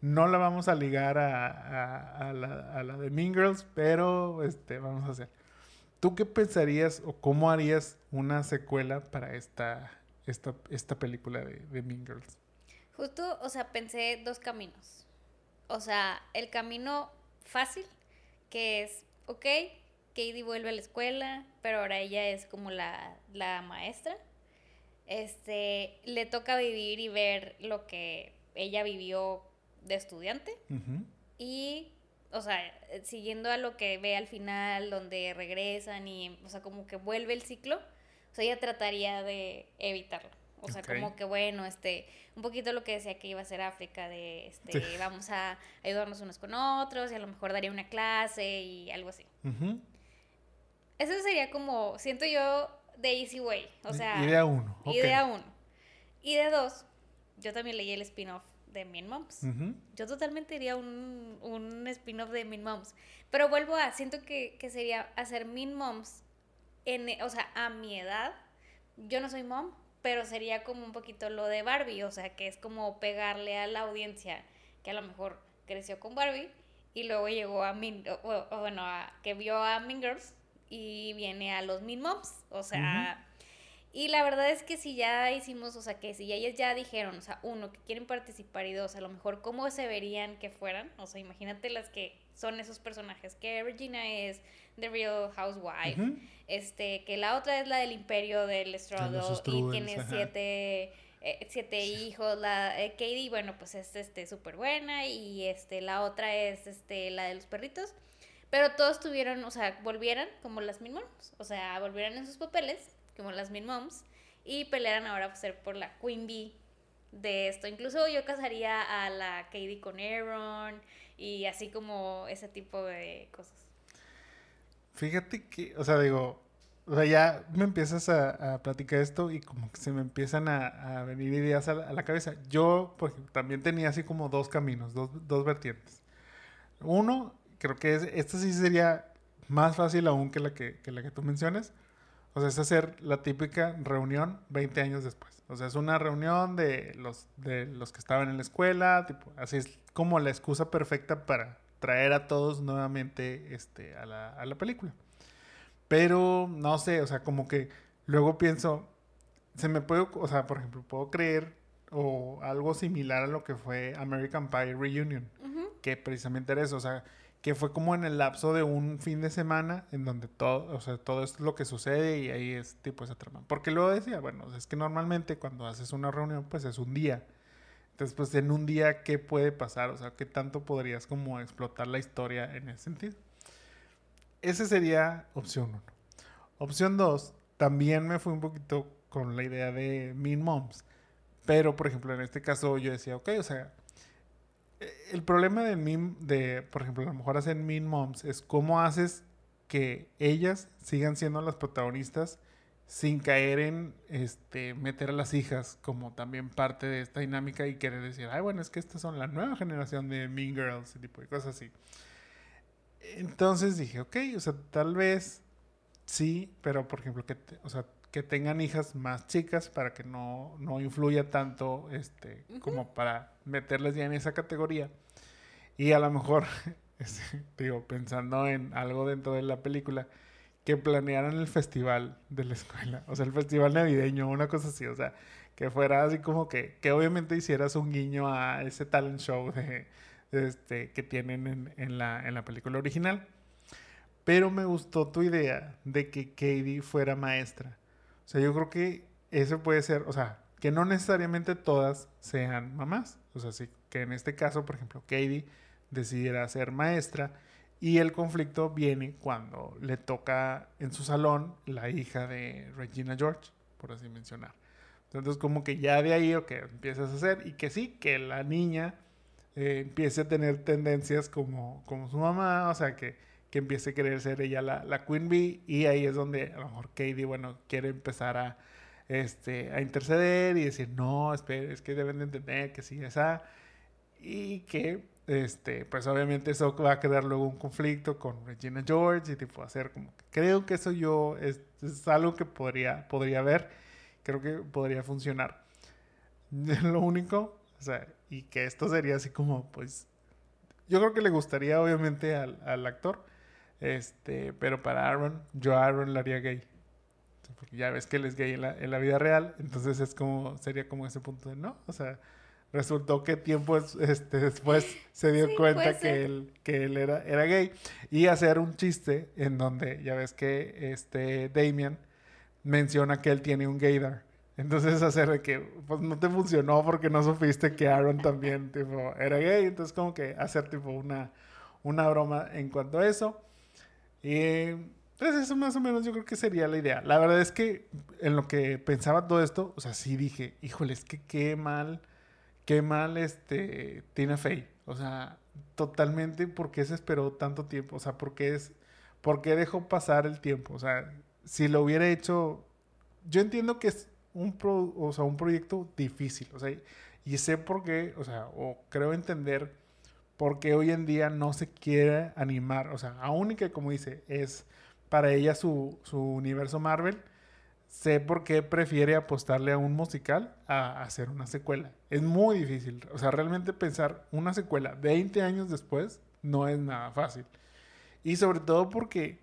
Speaker 1: no la vamos a ligar a, a, la, a la, de Mean Girls, pero este, vamos a hacer. ¿Tú qué pensarías o cómo harías una secuela para esta, esta, esta película de, de Mean Girls?
Speaker 2: Justo, o sea, pensé dos caminos. O sea, el camino fácil, que es, ok, Katie vuelve a la escuela, pero ahora ella es como la, la maestra este, le toca vivir y ver lo que ella vivió de estudiante. Y, o sea, siguiendo a lo que ve al final, donde regresan y, o sea, como que vuelve el ciclo, o sea, ella trataría de evitarlo. O sea, como que bueno, este, un poquito lo que decía que iba a ser África, de este, vamos a ayudarnos unos con otros y a lo mejor daría una clase y algo así. Eso sería como, siento yo, de Easy Way. O sea,
Speaker 1: idea uno.
Speaker 2: Idea uno. Idea dos, yo también leí el spin-off de Mean Moms. Yo totalmente diría un, un spin-off de Mean Moms. Pero vuelvo a, siento que, que, sería hacer Mean Moms, en, o sea, a mi edad. Yo no soy mom, pero sería como un poquito lo de Barbie, o sea, que es como pegarle a la audiencia que a lo mejor creció con Barbie y luego llegó a Mean, o, bueno, a, que vio a Mean Girls y viene a los Mean Moms, o sea, y la verdad es que si ya hicimos, o sea, que si ellas ya dijeron, o sea, uno, que quieren participar y dos, a lo mejor cómo se verían que fueran, o sea, imagínate las que son esos personajes, que Regina es The Real Housewife, este, que la otra es la del Imperio del Estrado y tiene siete eh, siete hijos, la eh, Katie, bueno, pues es este súper buena y este la otra es este la de los perritos. Pero todos tuvieron, o sea, volvieran como las Mean Moms, o sea, volvieran en sus papeles como las Mean Moms y pelearan ahora por ser por la Queen Bee de esto. Incluso yo casaría a la Katie con Aaron y así como ese tipo de cosas.
Speaker 1: Fíjate que, o sea, digo, o sea, ya me empiezas a, platicar esto y como que se me empiezan a, venir ideas a la, cabeza. Yo, también tenía así como dos caminos, dos, dos vertientes. Uno, creo que es, esta sí sería más fácil aún que la que, que la que tú mencionas. O sea, es hacer la típica reunión 20 años después. O sea, es una reunión de los, de los que estaban en la escuela, tipo, así es como la excusa perfecta para traer a todos nuevamente este, a, la, a la película. Pero no sé, o sea, como que luego pienso, se me puede, o sea, por ejemplo, puedo creer o algo similar a lo que fue American Pie Reunion, que precisamente era eso, o sea, que fue como en el lapso de un fin de semana en donde todo, o sea, todo es lo que sucede y ahí es tipo esa trama. Porque luego decía, bueno, es que normalmente cuando haces una reunión, pues es un día. Entonces, pues en un día, ¿qué puede pasar? O sea, ¿qué tanto podrías como explotar la historia en ese sentido? Esa sería opción uno. Opción dos, también me fui un poquito con la idea de Mean Moms. Pero, por ejemplo, en este caso yo decía, ok, o sea, el problema de, meme, de, por ejemplo, a lo mejor hacen Mean Moms, es cómo haces que ellas sigan siendo las protagonistas sin caer en este, meter a las hijas como también parte de esta dinámica y querer decir, ay, bueno, es que estas son la nueva generación de Mean Girls, ese tipo de cosas así. Entonces dije, ok, o sea, tal vez sí, pero por ejemplo, que, o sea, que tengan hijas más chicas para que no, no influya tanto este, como para meterles ya en esa categoría. Y a lo mejor, este, digo, pensando en algo dentro de la película, que planearan el festival de la escuela, o sea, el festival navideño, una cosa así, o sea, que fuera así como que, que obviamente hicieras un guiño a ese talent show de, este, que tienen en, en, la, en la película original. Pero me gustó tu idea de que Katie fuera maestra. O sea, yo creo que eso puede ser, o sea, que no necesariamente todas sean mamás. O sea, sí, que en este caso, por ejemplo, Katie decidiera ser maestra y el conflicto viene cuando le toca en su salón la hija de Regina George, por así mencionar. Entonces, como que ya de ahí, o que empiezas a hacer, y que sí, que la niña eh, empiece a tener tendencias como, como su mamá, o sea, que que empiece a querer ser ella la, la Queen Bee y ahí es donde a lo mejor Katie, bueno, quiere empezar a, este, a interceder y decir, no, espera, es que deben de entender que sí, esa, y que, este, pues obviamente eso va a crear luego un conflicto con Regina George y tipo hacer como, creo que eso yo, es, es algo que podría, podría ver, creo que podría funcionar. Lo único, o sea, y que esto sería así como, pues, yo creo que le gustaría obviamente al, al actor, este, pero para Aaron, yo a Aaron la haría gay. Porque ya ves que él es gay en la, en la, vida real, entonces es como, sería como ese punto de no, o sea, resultó que tiempo este, después se dio cuenta que él, que él era, era gay y hacer un chiste en donde ya ves que este Damien menciona que él tiene un gaydar. Entonces hacer de que pues no te funcionó porque no supiste que Aaron también tipo era gay, entonces como que hacer tipo una una broma en cuanto a eso. Y pues eso más o menos yo creo que sería la idea. La verdad es que en lo que pensaba todo esto, o sea, sí dije, híjole, es que qué mal, qué mal este Tina Fey. O sea, totalmente, ¿por qué se esperó tanto tiempo? O sea, ¿por qué, es, ¿por qué dejó pasar el tiempo? O sea, si lo hubiera hecho, yo entiendo que es un, o sea, un proyecto difícil, o sea, y sé por qué, o sea, o creo entender porque hoy en día no se quiere animar, o sea, aún que como dice, es para ella su, su universo Marvel, sé por qué prefiere apostarle a un musical a hacer una secuela. Es muy difícil, o sea, realmente pensar una secuela 20 años después no es nada fácil. Y sobre todo porque,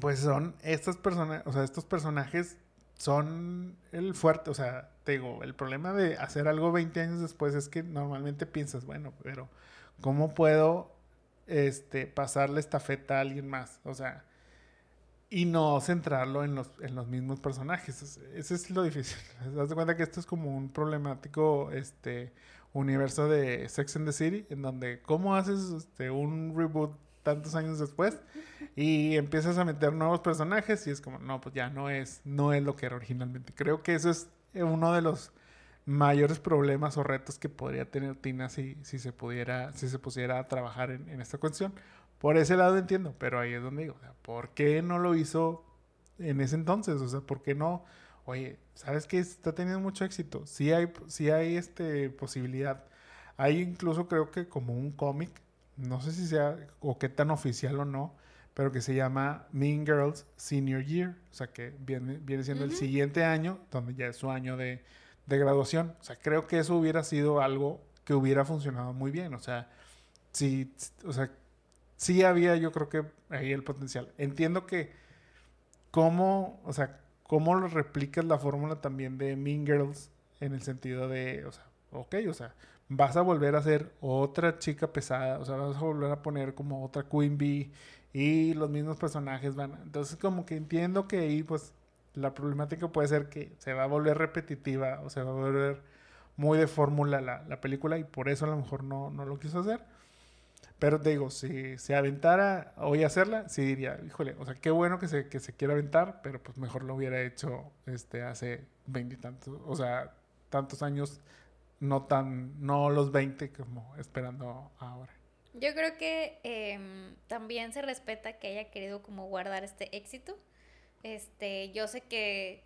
Speaker 1: pues son estas personas, o sea, estos personajes son el fuerte, o sea, te digo, el problema de hacer algo 20 años después es que normalmente piensas, bueno, pero ¿cómo puedo este, pasarle esta feta a alguien más? O sea, y no centrarlo en los, en los mismos personajes. Ese es lo difícil. Te das cuenta que esto es como un problemático este, universo de Sex and the City, en donde cómo haces este, un reboot tantos años después y empiezas a meter nuevos personajes y es como, no, pues ya no es, no es lo que era originalmente. Creo que eso es uno de los mayores problemas o retos que podría tener Tina si, si se pudiera, si se pusiera a trabajar en, en esta cuestión. Por ese lado entiendo, pero ahí es donde digo, ¿por qué no lo hizo en ese entonces? O sea, ¿por qué no? Oye, ¿sabes qué? Está teniendo mucho éxito. Sí hay, sí hay este, posibilidad. Hay incluso creo que como un cómic no sé si sea o qué tan oficial o no, pero que se llama Mean Girls Senior Year, o sea que viene, viene siendo el siguiente año, donde ya es su año de, de, graduación. O sea, creo que eso hubiera sido algo que hubiera funcionado muy bien. O sea, sí, o sea, sí había yo creo que ahí el potencial. Entiendo que cómo, o sea, cómo lo replicas la fórmula también de Mean Girls en el sentido de, o sea, ok, o sea, vas a volver a ser otra chica pesada, o sea, vas a volver a poner como otra Queen Bee y los mismos personajes van. Entonces, como que entiendo que ahí, pues, la problemática puede ser que se va a volver repetitiva o se va a volver muy de fórmula la, la, película y por eso a lo mejor no, no lo quiso hacer. Pero te digo, si se aventara hoy a hacerla, sí diría, híjole, o sea, qué bueno que se, que se quiera aventar, pero pues mejor lo hubiera hecho este, hace veintitantos, o sea, tantos años no tan, no los 20 como esperando ahora.
Speaker 2: Yo creo que em, también se respeta que haya querido como guardar este éxito. Este, yo sé que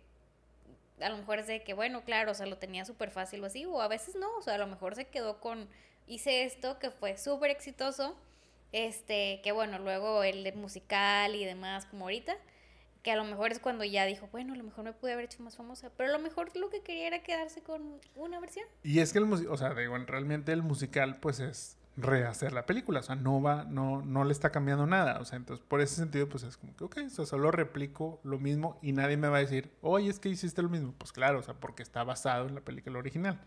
Speaker 2: a lo mejor es de que, bueno, claro, o sea, lo tenía súper fácil o así, o a veces no, o sea, a lo mejor se quedó con, hice esto que fue súper exitoso, este, que bueno, luego el musical y demás, como ahorita, que a lo mejor es cuando ya dijo, bueno, a lo mejor me pude haber hecho más famosa, pero a lo mejor lo que quería era quedarse con una versión.
Speaker 1: Y es que el o sea, digo, realmente el musical pues es rehacer la película, o sea, no va, no, no le está cambiando nada, o sea, entonces por ese sentido pues es como que, ok, o solo replico lo mismo y nadie me va a decir, oye, es que hiciste lo mismo, pues claro, o sea, porque está basado en la película original.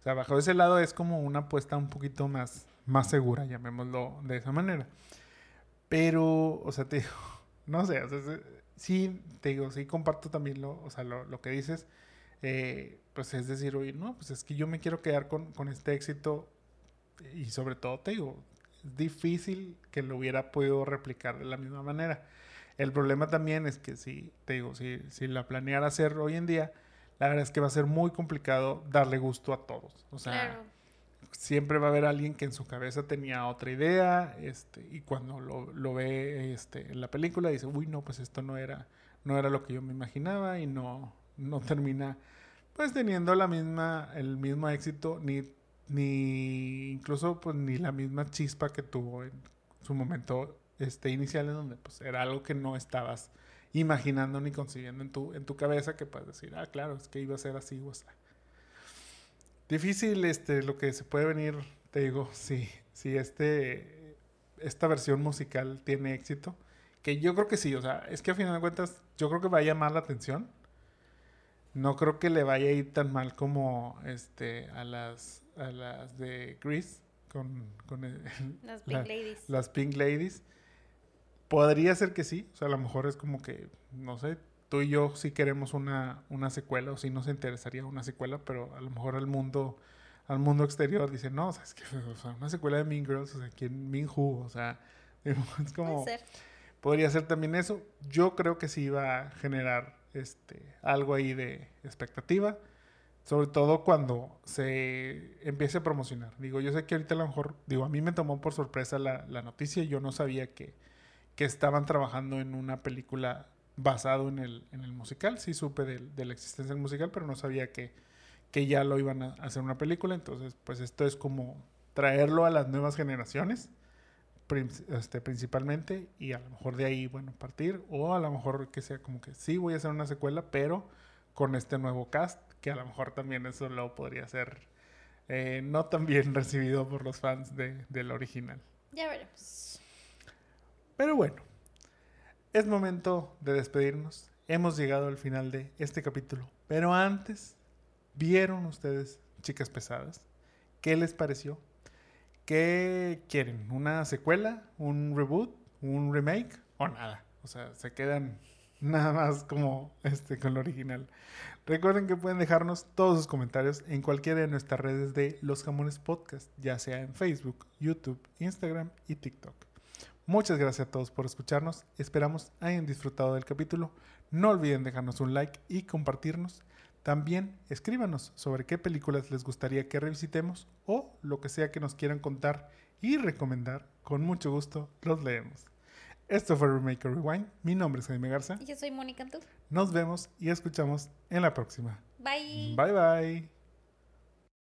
Speaker 1: O sea, bajo ese lado es como una apuesta un poquito más, más segura, llamémoslo de esa manera. Pero, o sea, te digo, no sé, o sea, sí, te digo, sí comparto también lo, o sea, lo, lo que dices. Eh, pues es decir, oye, no, pues es que yo me quiero quedar con, con, este éxito y sobre todo, te digo, es difícil que lo hubiera podido replicar de la misma manera. El problema también es que si, te digo, si, si la planeara hacer hoy en día, la verdad es que va a ser muy complicado darle gusto a todos. O sea, siempre va a haber alguien que en su cabeza tenía otra idea, este, y cuando lo, lo, ve este, en la película dice, uy, no, pues esto no era, no era lo que yo me imaginaba y no, no termina pues teniendo la misma, el mismo éxito, ni, ni incluso pues ni la misma chispa que tuvo en su momento este, inicial, en donde pues era algo que no estabas imaginando ni concibiendo en tu, en tu cabeza, que puedes decir, ah, claro, es que iba a ser así o así difícil este, lo que se puede venir, te digo, si, si este, esta versión musical tiene éxito. Que yo creo que sí, o sea, es que a final de cuentas yo creo que va a llamar la atención. No creo que le vaya a ir tan mal como este, a, las, a las de Grease con, con
Speaker 2: las Pink Ladies.
Speaker 1: Las Pink Ladies. Podría ser que sí, o sea, a lo mejor es como que, no sé, tú y yo sí queremos una, una secuela o sí nos interesaría una secuela, pero a lo mejor al mundo al mundo exterior dice, no, o sea, es que o sea, una secuela de Mean Girls, o sea, ¿quién Mean Who? O sea, es como... Puede ser. Podría ser también eso. Yo creo que sí iba a generar este, algo ahí de expectativa, sobre todo cuando se empiece a promocionar. Digo, yo sé que ahorita a lo mejor, digo, a mí me tomó por sorpresa la, la noticia, yo no sabía que, que estaban trabajando en una película basado en el, en el musical. Sí supe de, de, la existencia del musical, pero no sabía que, que ya lo iban a hacer una película. Entonces, pues esto es como traerlo a las nuevas generaciones, este, principalmente, y a lo mejor de ahí, bueno, partir, o a lo mejor que sea como que sí voy a hacer una secuela, pero con este nuevo cast, que a lo mejor también eso lo podría ser eh, no tan bien recibido por los fans de, del original.
Speaker 2: Ya veremos.
Speaker 1: Pero bueno, es momento de despedirnos. Hemos llegado al final de este capítulo. Pero antes, ¿vieron ustedes, chicas pesadas? ¿Qué les pareció? ¿Qué quieren? ¿Una secuela? ¿Un reboot? ¿Un remake? ¿O nada? O sea, se quedan nada más como este con lo original. Recuerden que pueden dejarnos todos sus comentarios en cualquiera de nuestras redes de Los Jamones Podcast, ya sea en Facebook, YouTube, Instagram y TikTok. Muchas gracias a todos por escucharnos. Esperamos hayan disfrutado del capítulo. No olviden dejarnos un like y compartirnos. También escríbanos sobre qué películas les gustaría que revisitemos o lo que sea que nos quieran contar y recomendar. Con mucho gusto los leemos. Esto fue Remake Rewind. Mi nombre es Jaime Garza.
Speaker 2: Y yo soy Mónica Antú.
Speaker 1: Nos vemos y escuchamos en la próxima.
Speaker 2: Bye.
Speaker 1: Bye bye.